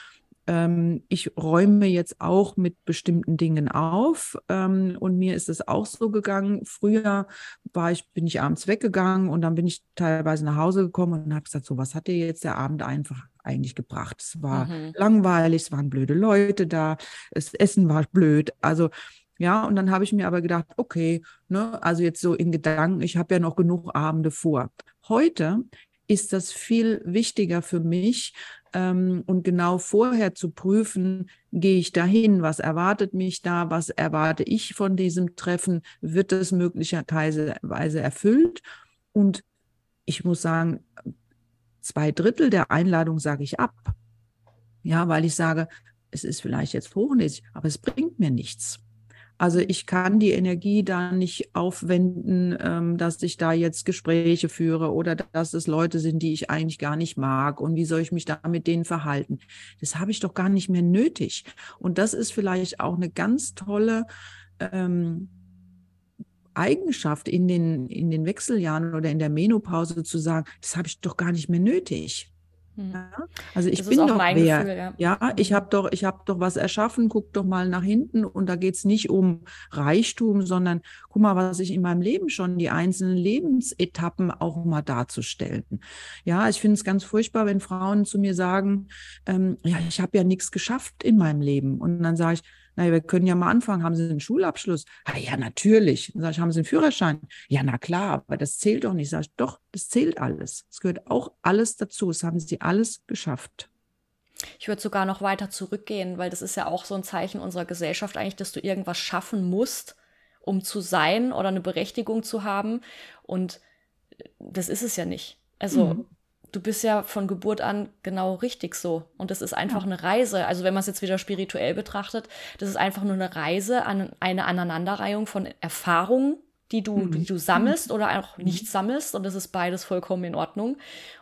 ähm, ich räume jetzt auch mit bestimmten Dingen auf. Ähm, und mir ist es auch so gegangen. Früher war ich, bin ich abends weggegangen und dann bin ich teilweise nach Hause gekommen und habe gesagt, so, was hat dir jetzt der Abend einfach eigentlich gebracht. Es war mhm. langweilig, es waren blöde Leute da, das Essen war blöd. Also ja, und dann habe ich mir aber gedacht, okay, ne, also jetzt so in Gedanken, ich habe ja noch genug Abende vor. Heute ist das viel wichtiger für mich ähm, und genau vorher zu prüfen, gehe ich dahin, was erwartet mich da, was erwarte ich von diesem Treffen, wird es möglicherweise erfüllt und ich muss sagen, zwei Drittel der Einladung sage ich ab. Ja, weil ich sage, es ist vielleicht jetzt hochnäsig, aber es bringt mir nichts. Also ich kann die Energie da nicht aufwenden, ähm, dass ich da jetzt Gespräche führe oder dass es Leute sind, die ich eigentlich gar nicht mag und wie soll ich mich da mit denen verhalten. Das habe ich doch gar nicht mehr nötig. Und das ist vielleicht auch eine ganz tolle ähm, Eigenschaft in den, in den Wechseljahren oder in der Menopause zu sagen, das habe ich doch gar nicht mehr nötig. Hm. Ja? Also ich das bin doch wer. Gefühl, ja. ja. ich habe doch, ich habe doch was erschaffen, guck doch mal nach hinten und da geht es nicht um Reichtum, sondern guck mal, was ich in meinem Leben schon, die einzelnen Lebensetappen auch mal darzustellen. Ja, ich finde es ganz furchtbar, wenn Frauen zu mir sagen, ähm, ja, ich habe ja nichts geschafft in meinem Leben. Und dann sage ich, naja, wir können ja mal anfangen. Haben Sie einen Schulabschluss? Ah, ja, natürlich. Dann sage ich, haben Sie einen Führerschein? Ja, na klar, aber das zählt doch nicht. Sag ich, doch, das zählt alles. Es gehört auch alles dazu. Es haben Sie alles geschafft. Ich würde sogar noch weiter zurückgehen, weil das ist ja auch so ein Zeichen unserer Gesellschaft eigentlich, dass du irgendwas schaffen musst, um zu sein oder eine Berechtigung zu haben. Und das ist es ja nicht. Also mhm du bist ja von Geburt an genau richtig so. Und das ist einfach ja. eine Reise. Also wenn man es jetzt wieder spirituell betrachtet, das ist einfach nur eine Reise an eine Aneinanderreihung von Erfahrungen, die du, mhm. die du sammelst oder auch nicht sammelst. Und das ist beides vollkommen in Ordnung.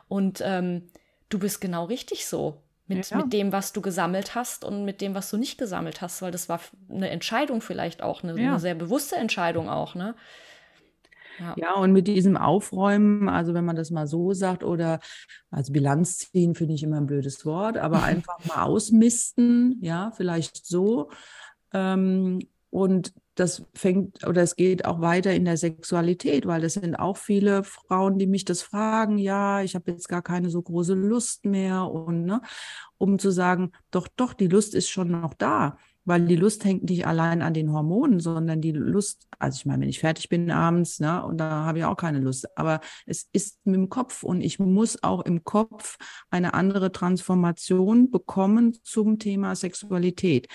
Und ähm, du bist genau richtig so. Mit, ja. mit dem, was du gesammelt hast und mit dem, was du nicht gesammelt hast, weil das war eine Entscheidung vielleicht auch, eine, ja. eine sehr bewusste Entscheidung auch, ne? Ja. ja, und mit diesem Aufräumen, also wenn man das mal so sagt, oder also Bilanz ziehen, finde ich immer ein blödes Wort, aber einfach mal ausmisten, ja, vielleicht so. Ähm, und das fängt oder es geht auch weiter in der Sexualität, weil es sind auch viele Frauen, die mich das fragen, ja, ich habe jetzt gar keine so große Lust mehr und ne, um zu sagen, doch, doch, die Lust ist schon noch da weil die Lust hängt nicht allein an den Hormonen, sondern die Lust, also ich meine, wenn ich fertig bin abends, ne, und da habe ich auch keine Lust, aber es ist mit dem Kopf und ich muss auch im Kopf eine andere Transformation bekommen zum Thema Sexualität.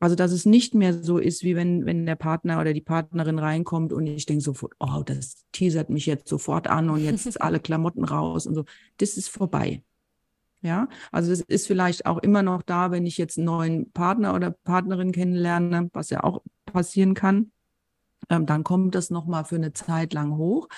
Also, dass es nicht mehr so ist, wie wenn, wenn der Partner oder die Partnerin reinkommt und ich denke sofort, oh, das teasert mich jetzt sofort an und jetzt alle Klamotten raus und so. Das ist vorbei. Ja, also es ist vielleicht auch immer noch da, wenn ich jetzt einen neuen Partner oder Partnerin kennenlerne, was ja auch passieren kann. Ähm, dann kommt das nochmal für eine Zeit lang hoch.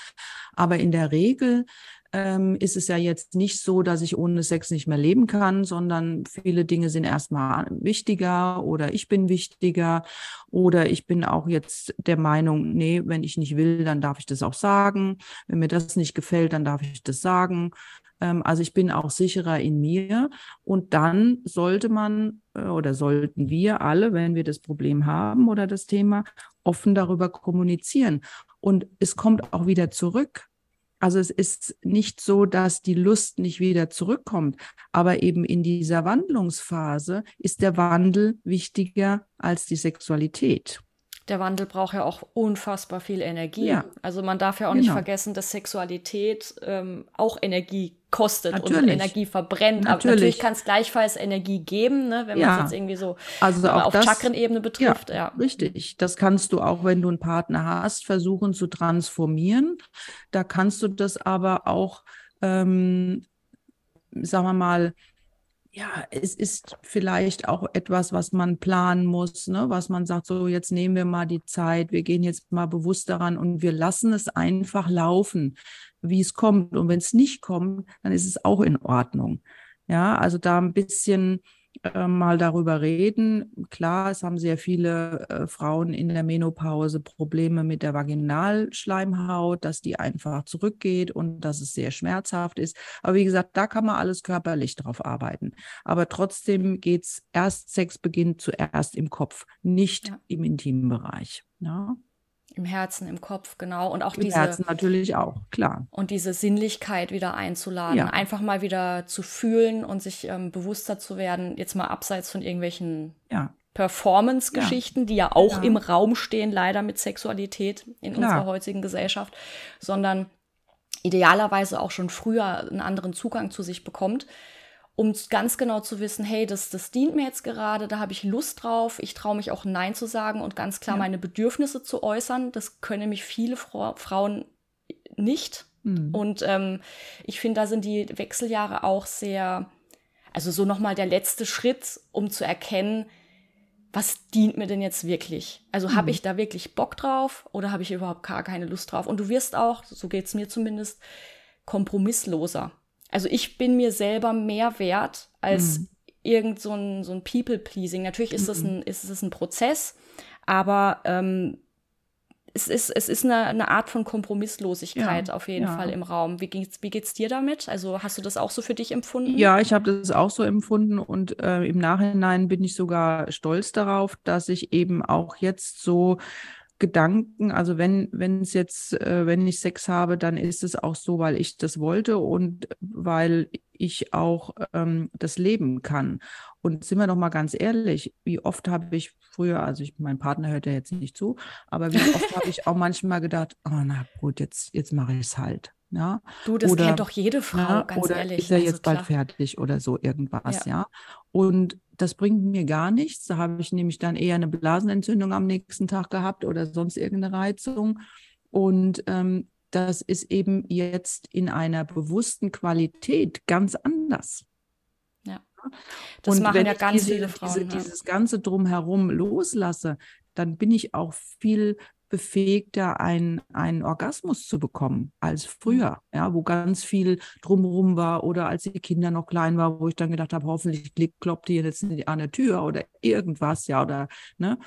Aber in der Regel ähm, ist es ja jetzt nicht so, dass ich ohne Sex nicht mehr leben kann, sondern viele Dinge sind erstmal wichtiger oder ich bin wichtiger oder ich bin auch jetzt der Meinung, nee, wenn ich nicht will, dann darf ich das auch sagen. Wenn mir das nicht gefällt, dann darf ich das sagen. Ähm, also ich bin auch sicherer in mir. Und dann sollte man äh, oder sollten wir alle, wenn wir das Problem haben oder das Thema, offen darüber kommunizieren. Und es kommt auch wieder zurück. Also es ist nicht so, dass die Lust nicht wieder zurückkommt, aber eben in dieser Wandlungsphase ist der Wandel wichtiger als die Sexualität der Wandel braucht ja auch unfassbar viel Energie. Ja. Also man darf ja auch genau. nicht vergessen, dass Sexualität ähm, auch Energie kostet natürlich. und Energie verbrennt. Natürlich. Aber natürlich kann es gleichfalls Energie geben, ne, wenn ja. man es jetzt irgendwie so also auf Chakrenebene betrifft. Ja, ja, richtig. Das kannst du auch, wenn du einen Partner hast, versuchen zu transformieren. Da kannst du das aber auch, ähm, sagen wir mal, ja, es ist vielleicht auch etwas, was man planen muss, ne? was man sagt, so jetzt nehmen wir mal die Zeit, wir gehen jetzt mal bewusst daran und wir lassen es einfach laufen, wie es kommt. Und wenn es nicht kommt, dann ist es auch in Ordnung. Ja, also da ein bisschen äh, mal darüber reden. Klar, es haben sehr viele äh, Frauen in der Menopause Probleme mit der Vaginalschleimhaut, dass die einfach zurückgeht und dass es sehr schmerzhaft ist. Aber wie gesagt, da kann man alles körperlich drauf arbeiten. Aber trotzdem geht es erst, Sex beginnt zuerst im Kopf, nicht ja. im intimen Bereich. Ja. Im Herzen, im Kopf, genau. Und auch Im diese. Herzen natürlich auch, klar. Und diese Sinnlichkeit wieder einzuladen, Ja. einfach mal wieder zu fühlen und sich ähm, bewusster zu werden, jetzt mal abseits von irgendwelchen Ja, Performance-Geschichten, die ja auch Ja. im Raum stehen, leider mit Sexualität in Klar. unserer heutigen Gesellschaft, sondern idealerweise auch schon früher einen anderen Zugang zu sich bekommt, um ganz genau zu wissen, hey, das, das dient mir jetzt gerade, da habe ich Lust drauf, ich traue mich auch Nein zu sagen und ganz klar Ja. meine Bedürfnisse zu äußern. Das können nämlich viele Fra Frauen nicht. Mhm. Und ähm, ich finde, da sind die Wechseljahre auch sehr, also so nochmal der letzte Schritt, um zu erkennen, was dient mir denn jetzt wirklich? Also habe Mhm. ich da wirklich Bock drauf oder habe ich überhaupt gar keine Lust drauf? Und du wirst auch, so geht es mir zumindest, kompromissloser. Also ich bin mir selber mehr wert als Mhm. irgend so ein, so ein People-Pleasing. Natürlich ist das ein, ist es ein Prozess, aber ähm, es ist, es ist eine, eine Art von Kompromisslosigkeit Ja, auf jeden ja. Fall im Raum. Wie geht's, wie geht's dir damit? Also hast du das auch so für dich empfunden? Ja, ich habe das auch so empfunden und äh, im Nachhinein bin ich sogar stolz darauf, dass ich eben auch jetzt so Gedanken, also wenn wenn es jetzt, äh, wenn ich Sex habe, dann ist es auch so, weil ich das wollte und weil ich auch ähm, das leben kann. Und sind wir doch mal ganz ehrlich, wie oft habe ich früher, also ich, mein Partner hört ja jetzt nicht zu, aber wie oft habe ich auch manchmal gedacht, oh na gut, jetzt jetzt mache ich es halt. Ja, Du, das Oder- kennt doch jede Frau, ja, ganz oder ehrlich. ist er Also jetzt bald klar. fertig oder so irgendwas, Ja. ja. Und das bringt mir gar nichts. Da habe ich nämlich dann eher eine Blasenentzündung am nächsten Tag gehabt oder sonst irgendeine Reizung. Und ähm, das ist eben jetzt in einer bewussten Qualität ganz anders. Das Und machen wenn ja ich ganz diese, viele Frauen. Diese, ja. Dieses ganze Drumherum loslasse, dann bin ich auch viel befähigter, einen, einen Orgasmus zu bekommen als früher, ja, wo ganz viel drumherum war oder als die Kinder noch klein waren, wo ich dann gedacht habe, hoffentlich kloppt hier jetzt an der Tür oder irgendwas, ja, oder, ne?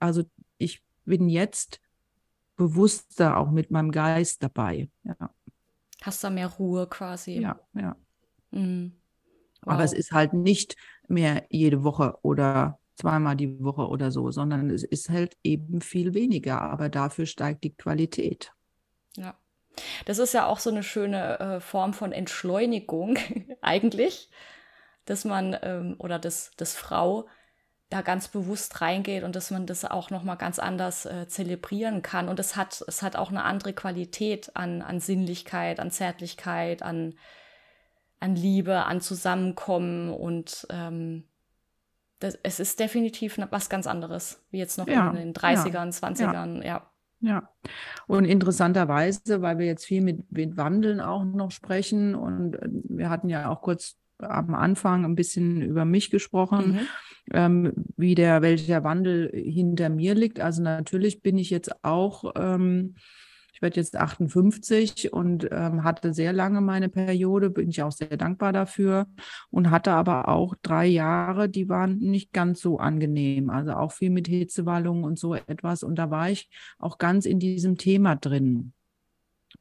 Also ich bin jetzt bewusster auch mit meinem Geist dabei, ja, Hast da mehr Ruhe quasi. ja, ja. Mhm. Aber es Wow. ist halt nicht mehr jede Woche oder zweimal die Woche oder so, sondern es ist halt eben viel weniger. Aber dafür steigt die Qualität. Ja. Das ist ja auch so eine schöne äh, Form von Entschleunigung eigentlich, dass man ähm, oder dass, dass Frau da ganz bewusst reingeht und dass man das auch noch mal ganz anders äh, zelebrieren kann und es hat es hat auch eine andere Qualität an an Sinnlichkeit, an Zärtlichkeit, an an Liebe, an Zusammenkommen und ähm, das, es ist definitiv was ganz anderes, wie jetzt noch Ja, in den 30ern, 20ern, ja. Ja. Und interessanterweise, weil wir jetzt viel mit, mit Wandeln auch noch sprechen und äh, wir hatten ja auch kurz am Anfang ein bisschen über mich gesprochen. Mhm. Ähm, wie der, welcher Wandel hinter mir liegt. Also natürlich bin ich jetzt auch, ähm, ich werde jetzt 58 und ähm, hatte sehr lange meine Periode, bin ich auch sehr dankbar dafür und hatte aber auch drei Jahre, die waren nicht ganz so angenehm. Also auch viel mit Hitzewallungen und so etwas. Und da war ich auch ganz in diesem Thema drin.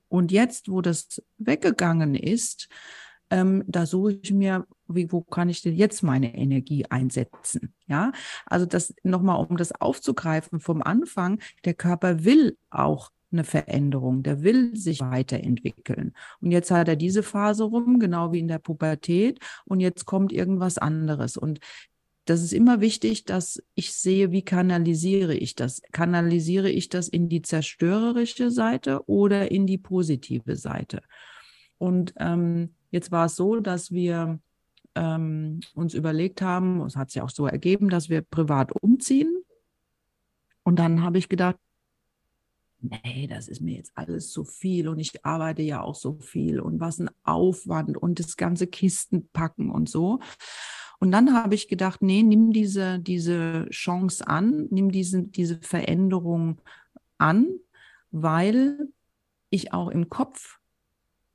Und jetzt, wo das weggegangen ist, ähm, da suche ich mir, wie, wo kann ich denn jetzt meine Energie einsetzen? Ja, also das nochmal, um das aufzugreifen vom Anfang, der Körper will auch eine Veränderung, der will sich weiterentwickeln. Und jetzt hat er diese Phase rum, genau wie in der Pubertät, und jetzt kommt irgendwas anderes. Und das ist immer wichtig, dass ich sehe, wie kanalisiere ich das? Kanalisiere ich das in die zerstörerische Seite oder in die positive Seite? Und ähm, jetzt war es so, dass wir ähm, uns überlegt haben, es hat sich auch so ergeben, dass wir privat umziehen. Und dann habe ich gedacht, nee, das ist mir jetzt alles zu viel und ich arbeite ja auch so viel und was ein Aufwand und das ganze Kisten packen und so. Und dann habe ich gedacht, nee, nimm diese, diese Chance an, nimm diese, diese Veränderung an, weil ich auch im Kopf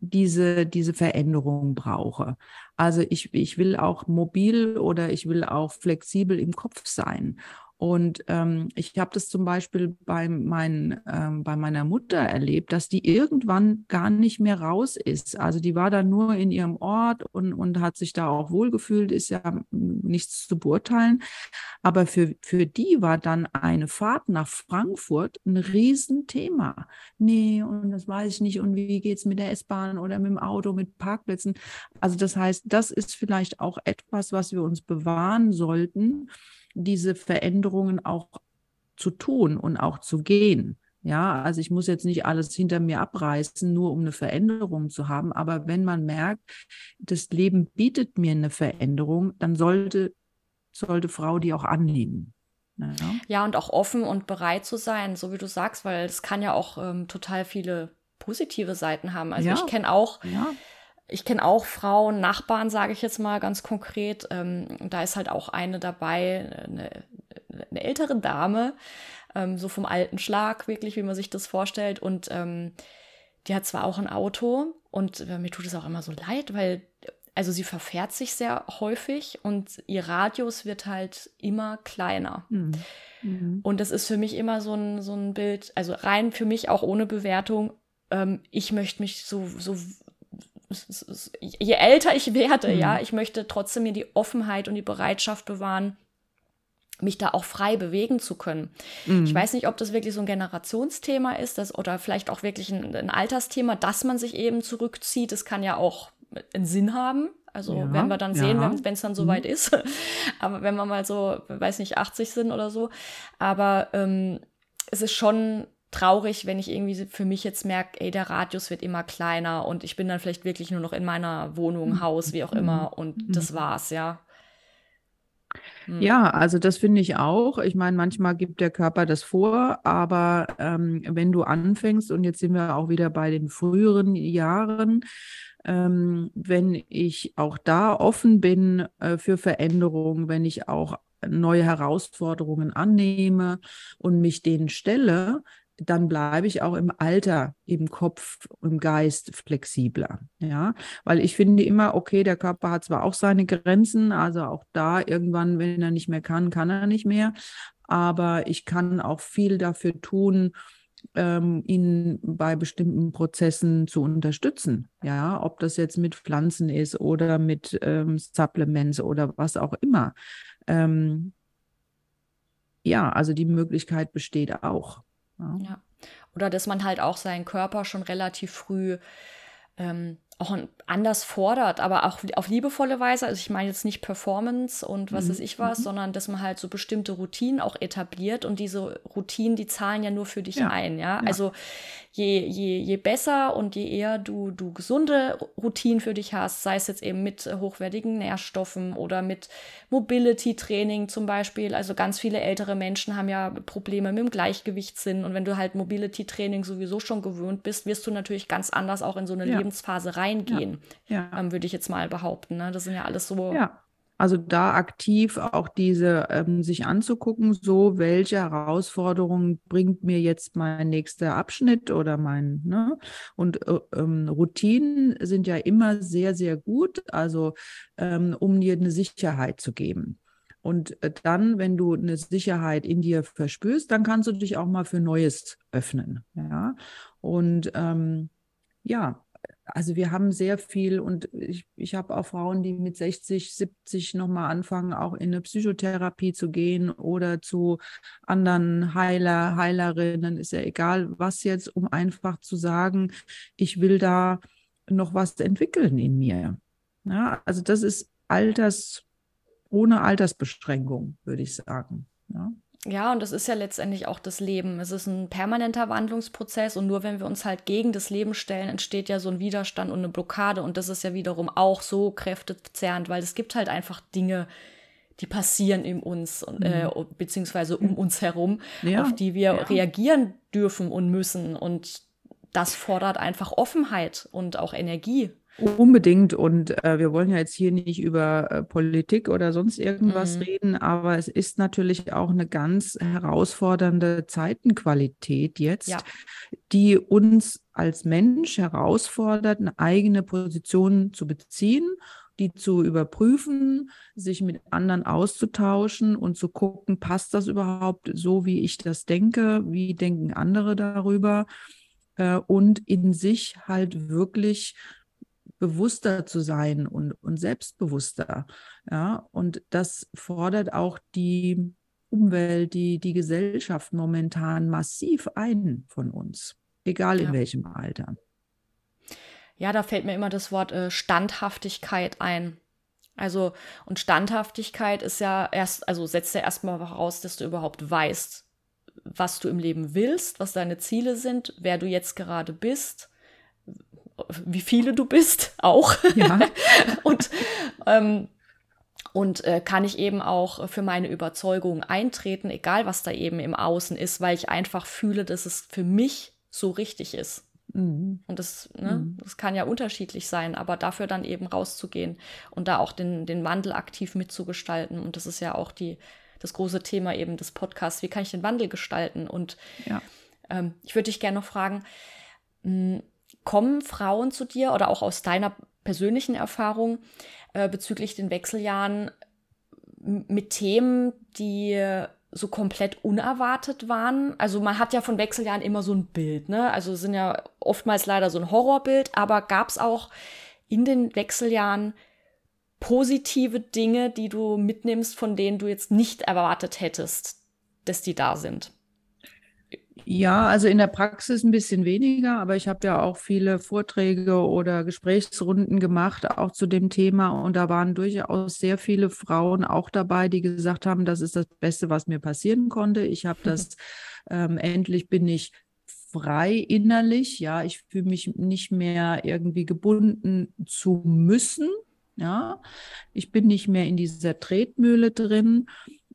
diese, diese Veränderung brauche. Also ich, ich will auch mobil oder ich will auch flexibel im Kopf sein. Und ähm, ich habe das zum Beispiel bei, mein, ähm, bei meiner Mutter erlebt, dass die irgendwann gar nicht mehr raus ist. Also die war dann nur in ihrem Ort und, und hat sich da auch wohlgefühlt, ist ja nichts zu beurteilen. Aber für, für die war dann eine Fahrt nach Frankfurt ein Riesenthema. Nee, und das weiß ich nicht. Und wie geht es mit der S-Bahn oder mit dem Auto, mit Parkplätzen? Also das heißt, das ist vielleicht auch etwas, was wir uns bewahren sollten diese Veränderungen auch zu tun und auch zu gehen. Ja, also ich muss jetzt nicht alles hinter mir abreißen, nur um eine Veränderung zu haben. Aber wenn man merkt, das Leben bietet mir eine Veränderung, dann sollte, sollte Frau die auch annehmen. Ja. ja, und auch offen und bereit zu sein, so wie du sagst, weil es kann ja auch ähm, total viele positive Seiten haben. Also ja. ich kenne auch ja. Ich kenne auch Frauen, Nachbarn, sage ich jetzt mal ganz konkret. Ähm, da ist halt auch eine dabei, eine, eine ältere Dame, ähm, so vom alten Schlag, wirklich, wie man sich das vorstellt. Und ähm, die hat zwar auch ein Auto und äh, mir tut es auch immer so leid, weil also sie verfährt sich sehr häufig und ihr Radius wird halt immer kleiner. Mhm. Mhm. Und das ist für mich immer so ein, so ein Bild, also rein für mich auch ohne Bewertung. Ähm, ich möchte mich so, so je älter ich werde, mhm. ja, ich möchte trotzdem mir die Offenheit und die Bereitschaft bewahren, mich da auch frei bewegen zu können. Mhm. Ich weiß nicht, ob das wirklich so ein Generationsthema ist das, oder vielleicht auch wirklich ein, ein Altersthema, dass man sich eben zurückzieht. Das kann ja auch einen Sinn haben. Also ja, werden wir dann sehen, ja. wenn es dann soweit mhm. ist. Aber wenn wir mal so, weiß nicht, 80 sind oder so. Aber ähm, es ist schon traurig, wenn ich irgendwie für mich jetzt merke, ey, der Radius wird immer kleiner und ich bin dann vielleicht wirklich nur noch in meiner Wohnung, mhm. Haus, wie auch immer und mhm. das war's, ja. Hm. Ja, also das finde ich auch. Ich meine, manchmal gibt der Körper das vor, aber ähm, wenn du anfängst, und jetzt sind wir auch wieder bei den früheren Jahren, ähm, wenn ich auch da offen bin äh, für Veränderungen, wenn ich auch neue Herausforderungen annehme und mich denen stelle, dann bleibe ich auch im Alter, im Kopf, im Geist flexibler. Ja, weil ich finde immer, okay, der Körper hat zwar auch seine Grenzen, also auch da irgendwann, wenn er nicht mehr kann, kann er nicht mehr. Aber ich kann auch viel dafür tun, ähm, ihn bei bestimmten Prozessen zu unterstützen. Ja, ob das jetzt mit Pflanzen ist oder mit ähm, Supplements oder was auch immer. Ähm, ja, also die Möglichkeit besteht auch. Ja. Oder dass man halt auch seinen Körper schon relativ früh ähm, auch anders fordert, aber auch auf liebevolle Weise. Also ich meine jetzt nicht Performance und was mhm. weiß ich was, mhm. sondern dass man halt so bestimmte Routinen auch etabliert und diese Routinen, die zahlen ja nur für dich ja. ein, ja? ja. Also je, je, je besser und je eher du, du gesunde Routinen für dich hast, sei es jetzt eben mit hochwertigen Nährstoffen oder mit Mobility-Training zum Beispiel. Also ganz viele ältere Menschen haben ja Probleme mit dem Gleichgewichtssinn und wenn du halt Mobility-Training sowieso schon gewöhnt bist, wirst du natürlich ganz anders auch in so eine ja. Lebensphase reingehen, ähm, würde ich jetzt mal behaupten. Ne? Das sind ja alles so ja. Also da aktiv auch diese ähm, sich anzugucken, so welche Herausforderungen bringt mir jetzt mein nächster Abschnitt oder mein, ne? Und äh, ähm, Routinen sind ja immer sehr, sehr gut, also ähm, um dir eine Sicherheit zu geben. Und äh, dann, wenn du eine Sicherheit in dir verspürst, dann kannst du dich auch mal für Neues öffnen. Ja. Und ähm, ja, also wir haben sehr viel und ich, ich habe auch Frauen, die mit 60, 70 nochmal anfangen, auch in eine Psychotherapie zu gehen oder zu anderen Heiler, Heilerinnen, ist ja egal was jetzt, um einfach zu sagen, ich will da noch was entwickeln in mir. Ja, also das ist Alters, ohne Altersbeschränkung, würde ich sagen. Ja. Ja, und das ist ja letztendlich auch das Leben. Es ist ein permanenter Wandlungsprozess und nur wenn wir uns halt gegen das Leben stellen, entsteht ja so ein Widerstand und eine Blockade und das ist ja wiederum auch so kräftezerrend, weil es gibt halt einfach Dinge, die passieren in uns und, äh, mhm. beziehungsweise um uns herum, ja. auf die wir ja. reagieren dürfen und müssen und das fordert einfach Offenheit und auch Energie. Unbedingt. Und äh, wir wollen ja jetzt hier nicht über äh, Politik oder sonst irgendwas mhm. reden, aber es ist natürlich auch eine ganz herausfordernde Zeitenqualität jetzt, ja. die uns als Mensch herausfordert, eine eigene Position zu beziehen, die zu überprüfen, sich mit anderen auszutauschen und zu gucken, passt das überhaupt so, wie ich das denke, wie denken andere darüber äh, und in sich halt wirklich bewusster zu sein und, und selbstbewusster. Ja, und das fordert auch die Umwelt, die, die Gesellschaft momentan massiv ein von uns, egal in ja. welchem Alter. Ja, da fällt mir immer das Wort äh, Standhaftigkeit ein. Also, und Standhaftigkeit ist ja erst, also setzt ja erstmal voraus, dass du überhaupt weißt, was du im Leben willst, was deine Ziele sind, wer du jetzt gerade bist, wie viele du bist, auch. Ja. und ähm, und äh, kann ich eben auch für meine Überzeugung eintreten, egal was da eben im Außen ist, weil ich einfach fühle, dass es für mich so richtig ist. Mhm. Und das, ne, mhm. das kann ja unterschiedlich sein, aber dafür dann eben rauszugehen und da auch den, den Wandel aktiv mitzugestalten. Und das ist ja auch die, das große Thema eben des Podcasts. Wie kann ich den Wandel gestalten? Und ja. ähm, ich würde dich gerne noch fragen, mh, hm, kommen Frauen zu dir oder auch aus deiner persönlichen Erfahrung äh, bezüglich den Wechseljahren mit Themen, die so komplett unerwartet waren. Also man hat ja von Wechseljahren immer so ein Bild, ne? Also sind ja oftmals leider so ein Horrorbild, aber gab es auch in den Wechseljahren positive Dinge, die du mitnimmst, von denen du jetzt nicht erwartet hättest, dass die da sind? Ja, also in der Praxis ein bisschen weniger, aber ich habe ja auch viele Vorträge oder Gesprächsrunden gemacht, auch zu dem Thema. Und da waren durchaus sehr viele Frauen auch dabei, die gesagt haben, das ist das Beste, was mir passieren konnte. Ich habe das, ähm, endlich bin ich frei innerlich. Ja, ich fühle mich nicht mehr irgendwie gebunden zu müssen. Ja, ich bin nicht mehr in dieser Tretmühle drin.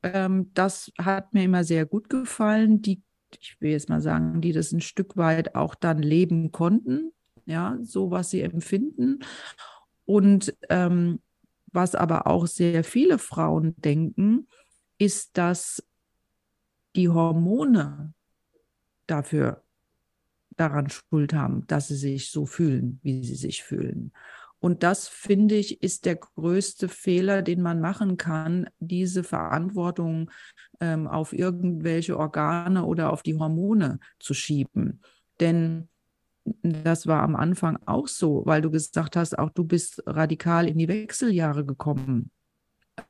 Ähm, das hat mir immer sehr gut gefallen. Die ich will jetzt mal sagen, die das ein Stück weit auch dann leben konnten, ja, so was sie empfinden. Und ähm, was aber auch sehr viele Frauen denken, ist, dass die Hormone dafür daran Schuld haben, dass sie sich so fühlen, wie sie sich fühlen. Und das, finde ich, ist der größte Fehler, den man machen kann, diese Verantwortung ähm, auf irgendwelche Organe oder auf die Hormone zu schieben. Denn das war am Anfang auch so, weil du gesagt hast, auch du bist radikal in die Wechseljahre gekommen.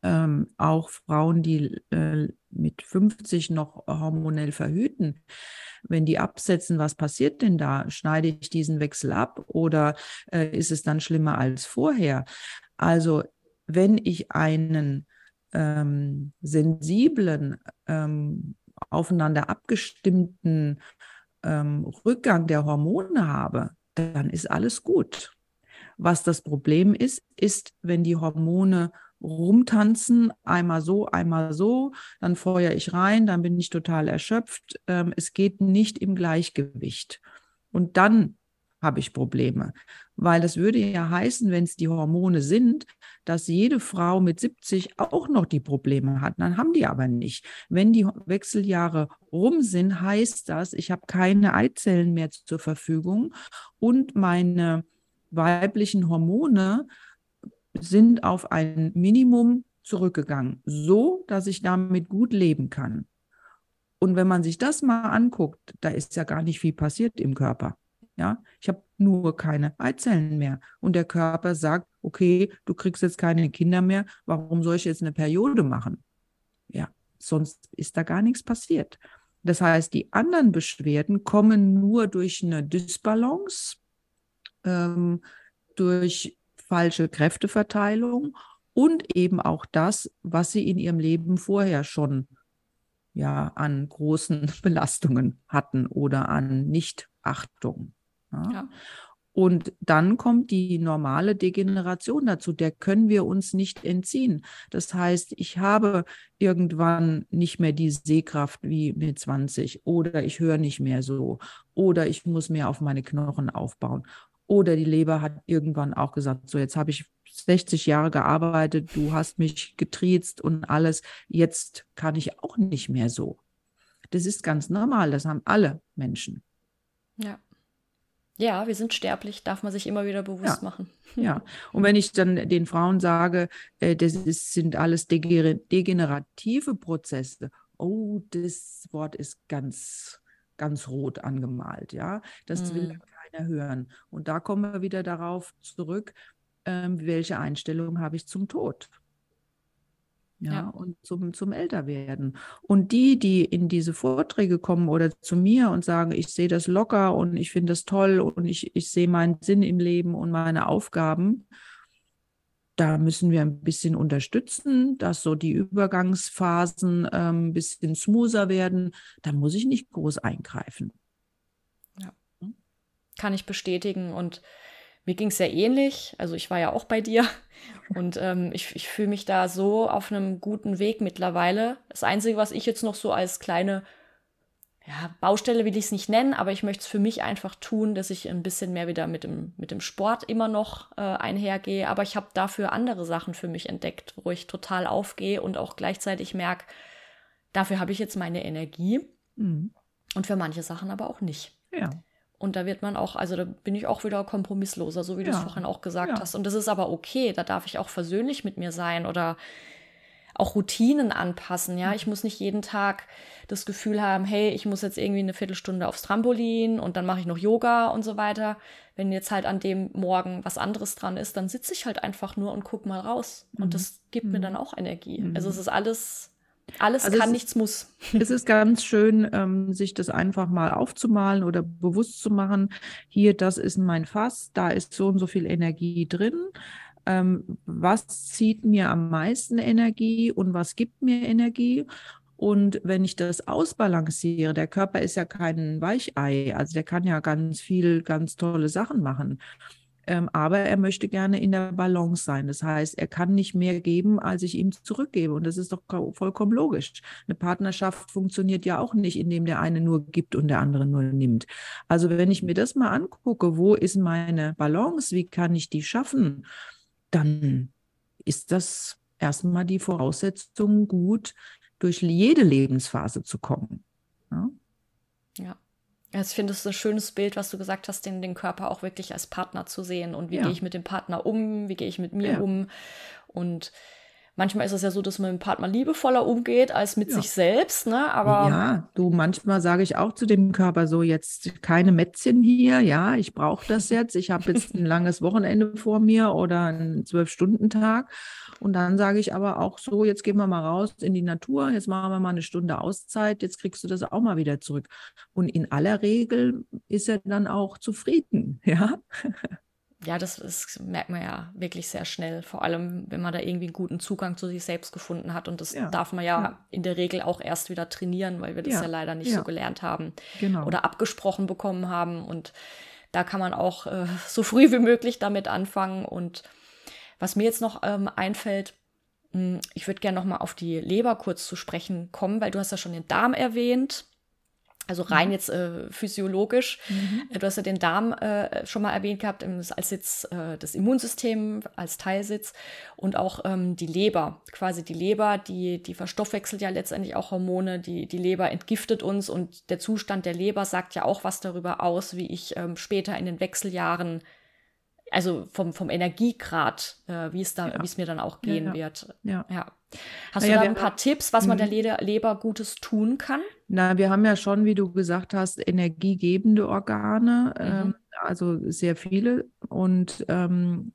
Ähm, auch Frauen, die äh, mit 50 noch hormonell verhüten, wenn die absetzen, was passiert denn da? Schneide ich diesen Wechsel ab oder äh, ist es dann schlimmer als vorher? Also wenn ich einen ähm, sensiblen, ähm, aufeinander abgestimmten ähm, Rückgang der Hormone habe, dann ist alles gut. Was das Problem ist, ist, wenn die Hormone rumtanzen, einmal so, einmal so, dann feuere ich rein, dann bin ich total erschöpft. Ähm, es geht nicht im Gleichgewicht. Und dann habe ich Probleme. Weil das würde ja heißen, wenn es die Hormone sind, dass jede Frau mit 70 auch noch die Probleme hat. Dann haben die aber nicht. Wenn die Wechseljahre rum sind, heißt das, ich habe keine Eizellen mehr zur Verfügung und meine weiblichen Hormone sind auf ein Minimum zurückgegangen, so dass ich damit gut leben kann. Und wenn man sich das mal anguckt, da ist ja gar nicht viel passiert im Körper. Ja, ich habe nur keine Eizellen mehr. Und der Körper sagt, okay, du kriegst jetzt keine Kinder mehr, warum soll ich jetzt eine Periode machen? Ja, sonst ist da gar nichts passiert. Das heißt, die anderen Beschwerden kommen nur durch eine Dysbalance, ähm, durch falsche Kräfteverteilung und eben auch das, was sie in ihrem Leben vorher schon ja an großen Belastungen hatten oder an Nichtachtung. Ja. ja. Und dann kommt die normale Degeneration dazu, der können wir uns nicht entziehen. Das heißt, ich habe irgendwann nicht mehr die Sehkraft wie mit 20 oder ich höre nicht mehr so oder ich muss mehr auf meine Knochen aufbauen oder die Leber hat irgendwann auch gesagt, so jetzt habe ich 60 Jahre gearbeitet, du hast mich getriezt und alles, jetzt kann ich auch nicht mehr so. Das ist ganz normal, das haben alle Menschen. Ja. Ja, wir sind sterblich, darf man sich immer wieder bewusst ja. machen. Ja, und wenn ich dann den Frauen sage, äh, das ist, sind alles degenerative Prozesse, oh, das Wort ist ganz, ganz rot angemalt, ja, das mhm. will hören. Und da kommen wir wieder darauf zurück, ähm, welche Einstellung habe ich zum Tod? Ja, ja, und zum, zum Älterwerden. Und die, die in diese Vorträge kommen oder zu mir und sagen, ich sehe das locker und ich finde das toll und ich, ich sehe meinen Sinn im Leben und meine Aufgaben, da müssen wir ein bisschen unterstützen, dass so die Übergangsphasen ähm, ein bisschen smoother werden. Da muss ich nicht groß eingreifen. Kann ich bestätigen und mir ging es sehr ähnlich. Also ich war ja auch bei dir und ähm, ich, ich fühle mich da so auf einem guten Weg mittlerweile. Das Einzige, was ich jetzt noch so als kleine ja, Baustelle will ich es nicht nennen, aber ich möchte es für mich einfach tun, dass ich ein bisschen mehr wieder mit dem, mit dem Sport immer noch äh, einhergehe. Aber ich habe dafür andere Sachen für mich entdeckt, wo ich total aufgehe und auch gleichzeitig merke, dafür habe ich jetzt meine Energie mhm. und für manche Sachen aber auch nicht. Ja. Und da wird man auch, also da bin ich auch wieder kompromissloser, so wie ja. du es vorhin auch gesagt ja. hast. Und das ist aber okay, da darf ich auch versöhnlich mit mir sein oder auch Routinen anpassen. Ja, ich muss nicht jeden Tag das Gefühl haben, hey, ich muss jetzt irgendwie eine Viertelstunde aufs Trampolin und dann mache ich noch Yoga und so weiter. Wenn jetzt halt an dem Morgen was anderes dran ist, dann sitze ich halt einfach nur und gucke mal raus. Und mhm. das gibt mhm. mir dann auch Energie. Mhm. Also es ist alles alles also kann, nichts muss. Es ist ganz schön, ähm, sich das einfach mal aufzumalen oder bewusst zu machen. Hier, das ist mein Fass, da ist so und so viel Energie drin. Ähm, was zieht mir am meisten Energie und was gibt mir Energie? Und wenn ich das ausbalanciere, der Körper ist ja kein Weichei, also der kann ja ganz viel, ganz tolle Sachen machen. Ähm, aber er möchte gerne in der Balance sein. Das heißt, er kann nicht mehr geben, als ich ihm zurückgebe. Und das ist doch vollkommen logisch. Eine Partnerschaft funktioniert ja auch nicht, indem der eine nur gibt und der andere nur nimmt. Also wenn ich mir das mal angucke, wo ist meine Balance, wie kann ich die schaffen, dann ist das erstmal die Voraussetzung gut, durch jede Lebensphase zu kommen. Ja. Ich finde es ein schönes Bild, was du gesagt hast, den, den Körper auch wirklich als Partner zu sehen und wie ja. gehe ich mit dem Partner um, wie gehe ich mit mir ja. um und Manchmal ist es ja so, dass man mit dem Partner liebevoller umgeht als mit ja. sich selbst, ne? Aber ja, du manchmal sage ich auch zu dem Körper so jetzt keine Mätzchen hier, ja, ich brauche das jetzt. Ich habe jetzt ein langes Wochenende vor mir oder einen zwölf Stunden Tag und dann sage ich aber auch so, jetzt gehen wir mal raus in die Natur, jetzt machen wir mal eine Stunde Auszeit, jetzt kriegst du das auch mal wieder zurück. Und in aller Regel ist er dann auch zufrieden, ja ja, das, das, merkt man ja wirklich sehr schnell, vor allem wenn man da irgendwie einen guten Zugang zu sich selbst gefunden hat. Und das ja. darf man ja, ja, in der Regel auch erst wieder trainieren, weil wir das ja, ja leider nicht so gelernt haben genau. oder abgesprochen bekommen haben. Und da kann man auch äh, so früh wie möglich damit anfangen. Und was mir jetzt noch ähm, einfällt, mh, hm, ich würde gerne noch mal auf die Leber kurz zu sprechen kommen, weil du hast ja schon den Darm erwähnt. Also rein mhm. jetzt äh, physiologisch. Mhm. Äh, du hast ja den Darm äh, schon mal erwähnt gehabt als Sitz äh, des Immunsystems, als Teilsitz und auch ähm, die Leber. Quasi die Leber, die, die verstoffwechselt ja letztendlich auch Hormone. Die, die Leber entgiftet uns und der Zustand der Leber sagt ja auch was darüber aus, wie ich ähm, später in den Wechseljahren also vom, vom Energiegrad, äh, wie es da, ja. wie es mir dann auch gehen ja, ja. wird. Ja. Hast ja, du da ein paar Tipps, was man der mhm. Leber Gutes tun kann? Na, wir haben ja schon, wie du gesagt hast, energiegebende Organe, mhm. ähm, also sehr viele. Und ähm,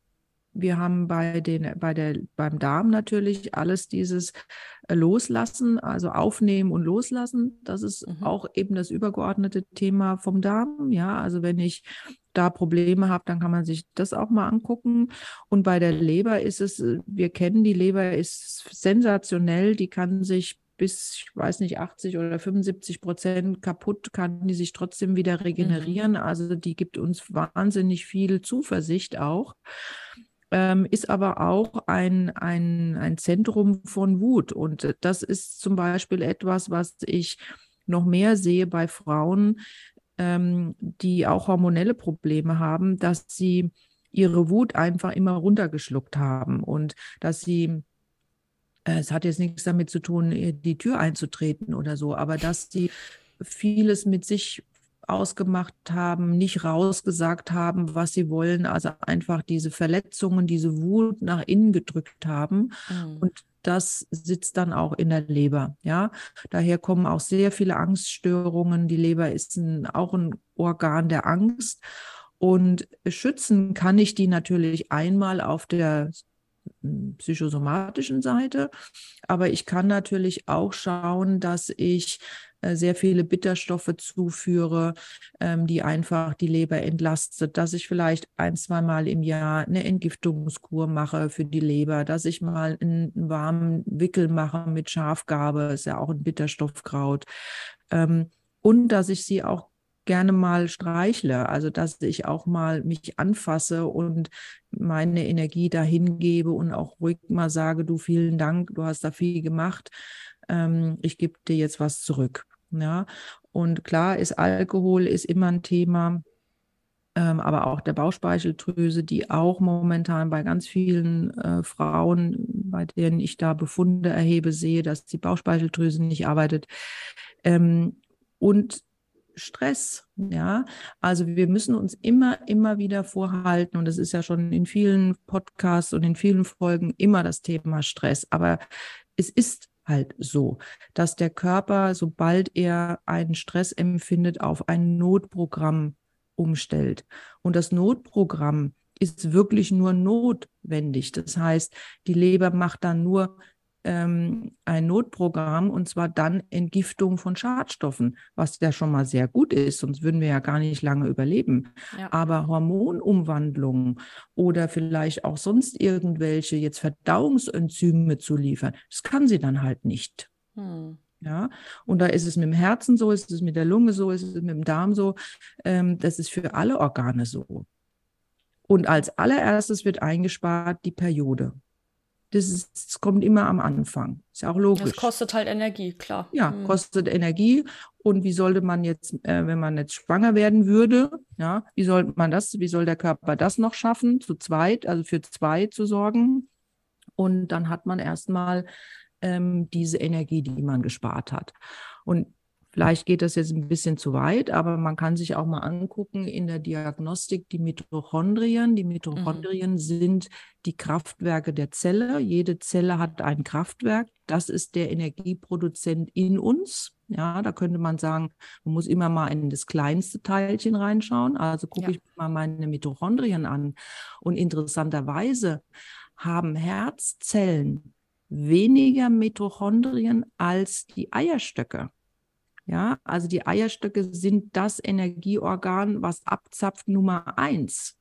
wir haben bei den, bei der, beim Darm natürlich alles dieses äh, Loslassen, also aufnehmen und loslassen. Das ist mhm. auch eben das übergeordnete Thema vom Darm. Ja, also wenn ich da Probleme habe, dann kann man sich das auch mal angucken. Und bei der Leber ist es, äh, wir kennen die Leber ist sensationell, die kann sich bis, ich weiß nicht, 80 oder 75 Prozent kaputt, kann die sich trotzdem wieder mhm. regenerieren. Mhm. Also die gibt uns wahnsinnig viel Zuversicht auch. Ähm, ist aber auch ein, ein, ein Zentrum von Wut. Und das ist zum Beispiel etwas, was ich noch mehr sehe bei Frauen, ähm, die auch hormonelle Probleme haben, dass sie ihre Wut einfach immer runtergeschluckt haben und dass sie äh, es hat jetzt nichts damit zu tun, die Tür einzutreten oder so, aber dass sie vieles mit sich ausgemacht haben, nicht rausgesagt haben, was sie wollen, also einfach diese Verletzungen, diese Wut nach innen gedrückt haben. Mhm. Und das sitzt dann auch in der Leber. Ja, daher kommen auch sehr viele Angststörungen. Die Leber ist ein, auch ein Organ der Angst. Und schützen kann ich die natürlich einmal auf der hm, psychosomatischen Seite, aber ich kann natürlich auch schauen, dass ich sehr viele Bitterstoffe zuführe, ähm, die einfach die Leber entlastet, dass ich vielleicht ein, zweimal im Jahr eine Entgiftungskur mache für die Leber, dass ich mal einen, warmen Wickel mache mit Schafgarbe, ist ja auch ein Bitterstoffkraut. Ähm, und dass ich sie auch gerne mal streichle, also dass ich auch mal mich anfasse und meine Energie dahin gebe und auch ruhig mal sage, du vielen Dank, du hast da viel gemacht, ähm, ich gebe dir jetzt was zurück. Ja, und klar ist Alkohol ist immer ein Thema, ähm, aber auch der Bauchspeicheldrüse, die auch momentan bei ganz vielen äh, Frauen, bei denen ich da Befunde erhebe, sehe, dass die Bauchspeicheldrüse nicht arbeitet. Ähm, und Stress, ja. Also wir müssen uns immer, immer wieder vorhalten, und das ist ja schon in vielen Podcasts und in vielen Folgen immer das Thema Stress. Aber es ist halt so, dass der Körper, sobald er einen Stress empfindet, auf ein Notprogramm umstellt. Und das Notprogramm ist wirklich nur notwendig. Das heißt, die Leber macht dann nur ähm, ein Notprogramm und zwar dann Entgiftung von Schadstoffen, was ja schon mal sehr gut ist, sonst würden wir ja gar nicht lange überleben. Ja. Aber Hormonumwandlungen oder vielleicht auch sonst irgendwelche jetzt Verdauungsenzyme zu liefern, das kann sie dann halt nicht. Hm. Ja, und da ist es mit dem Herzen so, ist es mit der Lunge so, ist es mit dem Darm so. Ähm, das ist für alle Organe so. Und als allererstes wird eingespart die Periode. Das, ist, das kommt immer am Anfang. Ist ja auch logisch. Das kostet halt Energie, klar. Ja, mhm. kostet Energie. Und wie sollte man jetzt, äh, wenn man jetzt schwanger werden würde, ja, wie sollte man das, wie soll der Körper das noch schaffen, zu zweit, also für zwei zu sorgen? Und dann hat man erstmal ähm, diese Energie, die man gespart hat. Und Vielleicht geht das jetzt ein bisschen zu weit, aber man kann sich auch mal angucken in der Diagnostik die Mitochondrien. Die Mitochondrien mhm. sind die Kraftwerke der Zelle. Jede Zelle hat ein Kraftwerk. Das ist der Energieproduzent in uns. Ja, da könnte man sagen, man muss immer mal in das kleinste Teilchen reinschauen. Also gucke ja. ich mal meine Mitochondrien an. Und interessanterweise haben Herzzellen weniger Mitochondrien als die Eierstöcke. Ja, also die Eierstöcke sind das Energieorgan, was abzapft Nummer eins.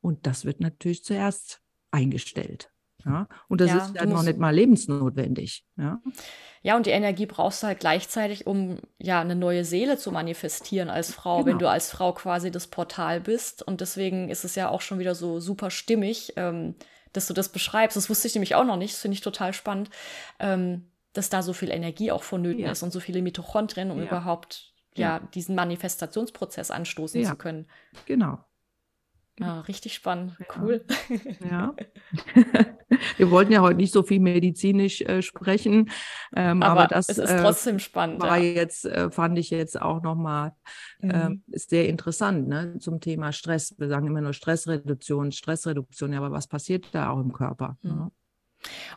Und das wird natürlich zuerst eingestellt. Ja, und das ja, ist ja noch nicht mal lebensnotwendig. Ja. ja, und die Energie brauchst du halt gleichzeitig, um ja eine neue Seele zu manifestieren als Frau, genau. wenn du als Frau quasi das Portal bist. Und deswegen ist es ja auch schon wieder so super stimmig, ähm, dass du das beschreibst. Das wusste ich nämlich auch noch nicht. Das finde ich total spannend. Ähm, dass da so viel Energie auch vonnöten ja. ist und so viele Mitochondrien, um ja. überhaupt ja. ja. diesen Manifestationsprozess anstoßen zu können. Genau. Ja, richtig spannend. Cool. Ja. Wir wollten ja heute nicht so viel medizinisch äh, sprechen, ähm, aber, aber, das es ist äh, trotzdem spannend. War ja. jetzt, äh, fand ich jetzt auch nochmal äh, mhm. sehr interessant ne, zum Thema Stress. Wir sagen immer nur Stressreduktion, Stressreduktion, ja, aber was passiert da auch im Körper? Mhm. Ne?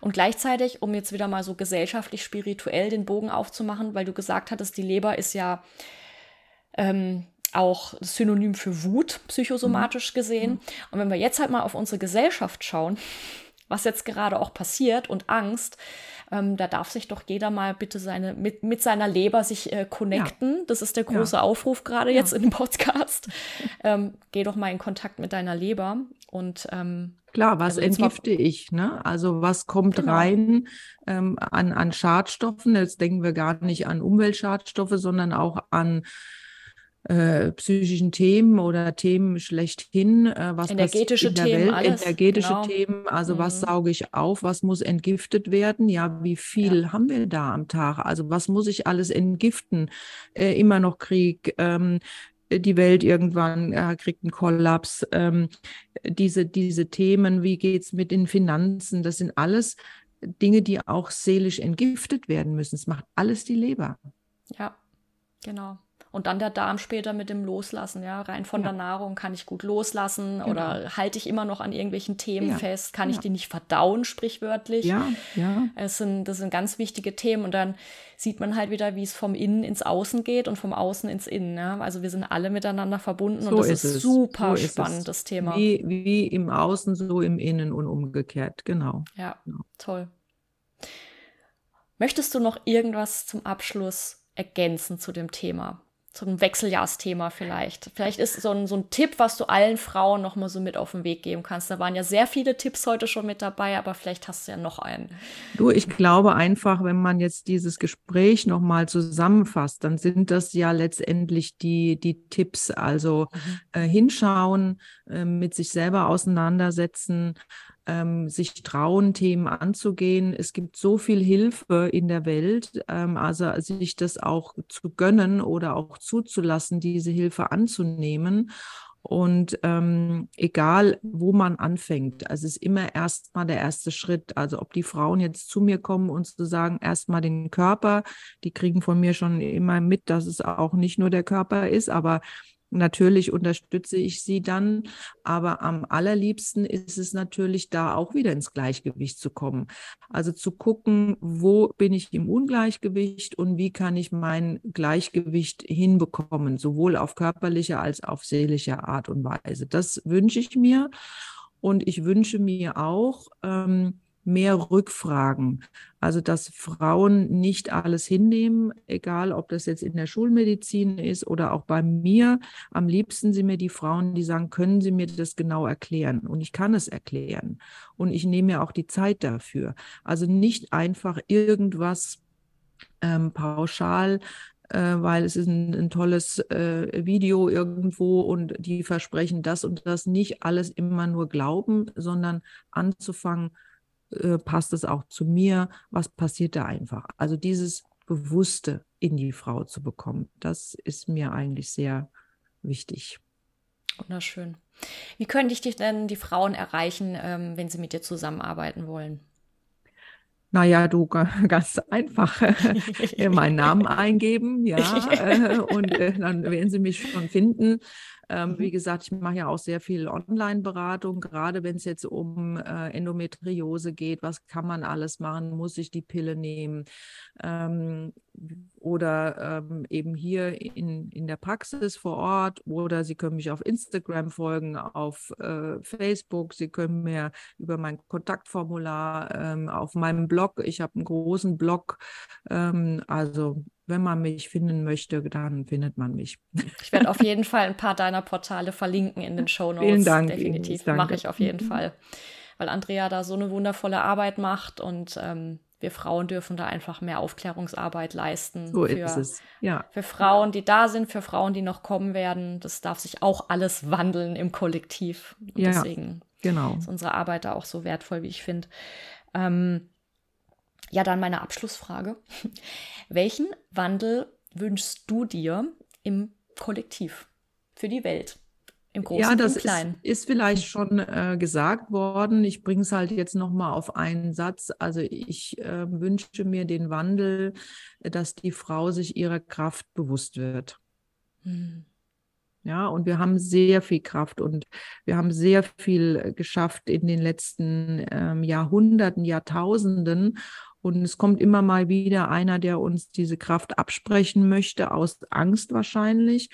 Und gleichzeitig, um jetzt wieder mal so gesellschaftlich, spirituell den Bogen aufzumachen, weil du gesagt hattest, die Leber ist ja ähm, auch Synonym für Wut, psychosomatisch mhm. gesehen. Mhm. Und wenn wir jetzt halt mal auf unsere Gesellschaft schauen, was jetzt gerade auch passiert und Angst, ähm, da darf sich doch jeder mal bitte seine, mit, mit seiner Leber sich äh, connecten. Ja. Das ist der große ja. Aufruf gerade ja. jetzt im Podcast. ähm, geh doch mal in Kontakt mit deiner Leber und ähm, Klar, was also entgifte ich? Ne? Also was kommt genau. rein ähm, an, an Schadstoffen? Jetzt denken wir gar nicht an Umweltschadstoffe, sondern auch an äh, psychischen Themen oder Themen schlechthin, äh, was energetische in der Themen, Welt, alles. energetische genau. Themen, also mhm. was sauge ich auf, was muss entgiftet werden, ja, wie viel ja. haben wir da am Tag, also was muss ich alles entgiften, äh, immer noch Krieg, ähm, die Welt irgendwann äh, kriegt einen Kollaps, ähm, diese, diese Themen, wie geht's mit den Finanzen, das sind alles Dinge, die auch seelisch entgiftet werden müssen. Es macht alles die Leber. Ja, genau. Und dann der Darm später mit dem Loslassen, ja, rein von ja. der Nahrung kann ich gut loslassen genau. oder halte ich immer noch an irgendwelchen Themen ja. fest, kann ich die nicht verdauen, sprichwörtlich. Ja, ja. Es sind, das sind ganz wichtige Themen und dann sieht man halt wieder, wie es vom Innen ins Außen geht und vom Außen ins Innen. Ja? Also wir sind alle miteinander verbunden so und das ist, ist super so spannend, das Thema. Wie, wie im Außen, so im Innen und umgekehrt, genau. Ja, genau. toll. Möchtest du noch irgendwas zum Abschluss ergänzen zu dem Thema? So ein Wechseljahrsthema vielleicht. Vielleicht ist so ein, so ein Tipp, was du allen Frauen noch mal so mit auf den Weg geben kannst. Da waren ja sehr viele Tipps heute schon mit dabei, aber vielleicht hast du ja noch einen. Du, ich glaube einfach, wenn man jetzt dieses Gespräch noch mal zusammenfasst, dann sind das ja letztendlich die, die Tipps. Also mhm. äh, hinschauen, äh, mit sich selber auseinandersetzen, ähm, sich trauen, Themen anzugehen. Es gibt so viel Hilfe in der Welt, ähm, also sich das auch zu gönnen oder auch zuzulassen, diese Hilfe anzunehmen. Und ähm, egal, wo man anfängt, also es ist immer erstmal der erste Schritt. Also ob die Frauen jetzt zu mir kommen und zu sagen, erstmal den Körper, die kriegen von mir schon immer mit, dass es auch nicht nur der Körper ist, aber Natürlich unterstütze ich sie dann, aber am allerliebsten ist es natürlich da auch wieder ins Gleichgewicht zu kommen. Also zu gucken, wo bin ich im Ungleichgewicht und wie kann ich mein Gleichgewicht hinbekommen, sowohl auf körperlicher als auf seelischer Art und Weise. Das wünsche ich mir und ich wünsche mir auch, ähm, mehr Rückfragen. Also, dass Frauen nicht alles hinnehmen, egal ob das jetzt in der Schulmedizin ist oder auch bei mir. Am liebsten sind mir die Frauen, die sagen, können Sie mir das genau erklären? Und ich kann es erklären. Und ich nehme mir auch die Zeit dafür. Also nicht einfach irgendwas ähm, pauschal äh, weil es ist ein, ein tolles äh, Video irgendwo und die versprechen das und das nicht alles immer nur glauben, sondern anzufangen, äh, passt es auch zu mir? Was passiert da einfach? Also dieses Bewusste in die Frau zu bekommen, das ist mir eigentlich sehr wichtig. Wunderschön. Wie können dich denn die Frauen erreichen, ähm, wenn sie mit dir zusammenarbeiten wollen? Naja, du ganz einfach meinen Namen eingeben, ja, äh, und äh, dann werden sie mich schon finden. Ähm, mhm. Wie gesagt, ich mache ja auch sehr viel Online-Beratung, gerade wenn es jetzt um äh, Endometriose geht. Was kann man alles machen? Muss ich die Pille nehmen? Ähm, oder ähm, eben hier in, in der Praxis vor Ort. Oder Sie können mich auf Instagram folgen, auf äh, Facebook. Sie können mir über mein Kontaktformular ähm, auf meinem Blog, ich habe einen großen Blog, ähm, also wenn man mich finden möchte, dann findet man mich. Ich werde auf jeden Fall ein paar deiner Portale verlinken in den Show Notes. Vielen Dank. Definitiv mache ich auf jeden mhm. Fall, weil Andrea da so eine wundervolle Arbeit macht und ähm, wir Frauen dürfen da einfach mehr Aufklärungsarbeit leisten. So für, ist es. Ja. Für Frauen, die da sind, für Frauen, die noch kommen werden. Das darf sich auch alles wandeln im Kollektiv. Und ja, deswegen genau. ist unsere Arbeit da auch so wertvoll, wie ich finde. Ähm, ja, dann meine Abschlussfrage. Welchen Wandel wünschst du dir im Kollektiv für die Welt? Im Großen ja, das und Kleinen. Ist, ist vielleicht schon äh, gesagt worden. Ich bringe es halt jetzt nochmal auf einen Satz. Also ich äh, wünsche mir den Wandel, dass die Frau sich ihrer Kraft bewusst wird. Hm. Ja, und wir haben sehr viel Kraft und wir haben sehr viel geschafft in den letzten ähm, Jahrhunderten, Jahrtausenden. Und es kommt immer mal wieder einer, der uns diese Kraft absprechen möchte, aus Angst wahrscheinlich.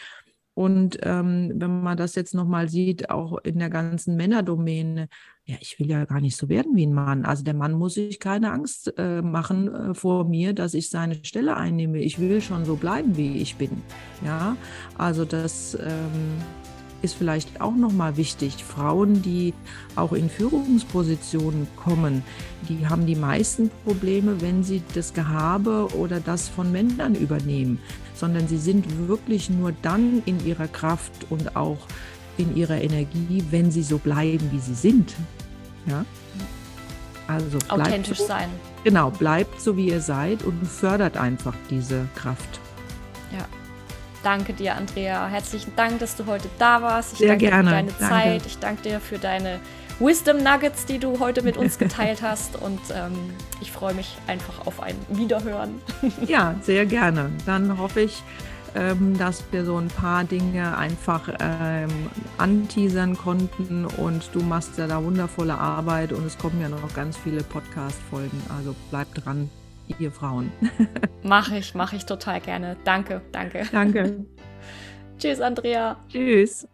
Und ähm, wenn man das jetzt nochmal sieht, auch in der ganzen Männerdomäne, ja, ich will ja gar nicht so werden wie ein Mann. Also der Mann muss sich keine Angst äh, machen äh, vor mir, dass ich seine Stelle einnehme. Ich will schon so bleiben, wie ich bin. Ja, also das ähm, ist vielleicht auch nochmal wichtig. Frauen, die auch in Führungspositionen kommen, die haben die meisten Probleme, wenn sie das Gehabe oder das von Männern übernehmen, sondern sie sind wirklich nur dann in ihrer Kraft und auch in ihrer Energie, wenn sie so bleiben, wie sie sind. Ja? Also authentisch so, sein. Genau, bleibt so, wie ihr seid und fördert einfach diese Kraft. Ja. Danke dir, Andrea. Herzlichen Dank, dass du heute da warst. Ich Sehr danke gerne. dir für deine danke. Zeit. Ich danke dir für deine Wisdom Nuggets, die du heute mit uns geteilt hast. Und ähm, ich freue mich einfach auf ein Wiederhören. ja, sehr gerne. Dann hoffe ich, ähm, dass wir so ein paar Dinge einfach ähm, anteasern konnten. Und du machst ja da wundervolle Arbeit. Und es kommen ja noch ganz viele Podcast-Folgen. Also bleib dran ihr Frauen. mache ich, mache ich total gerne. Danke, danke. Danke. Tschüss, Andrea. Tschüss.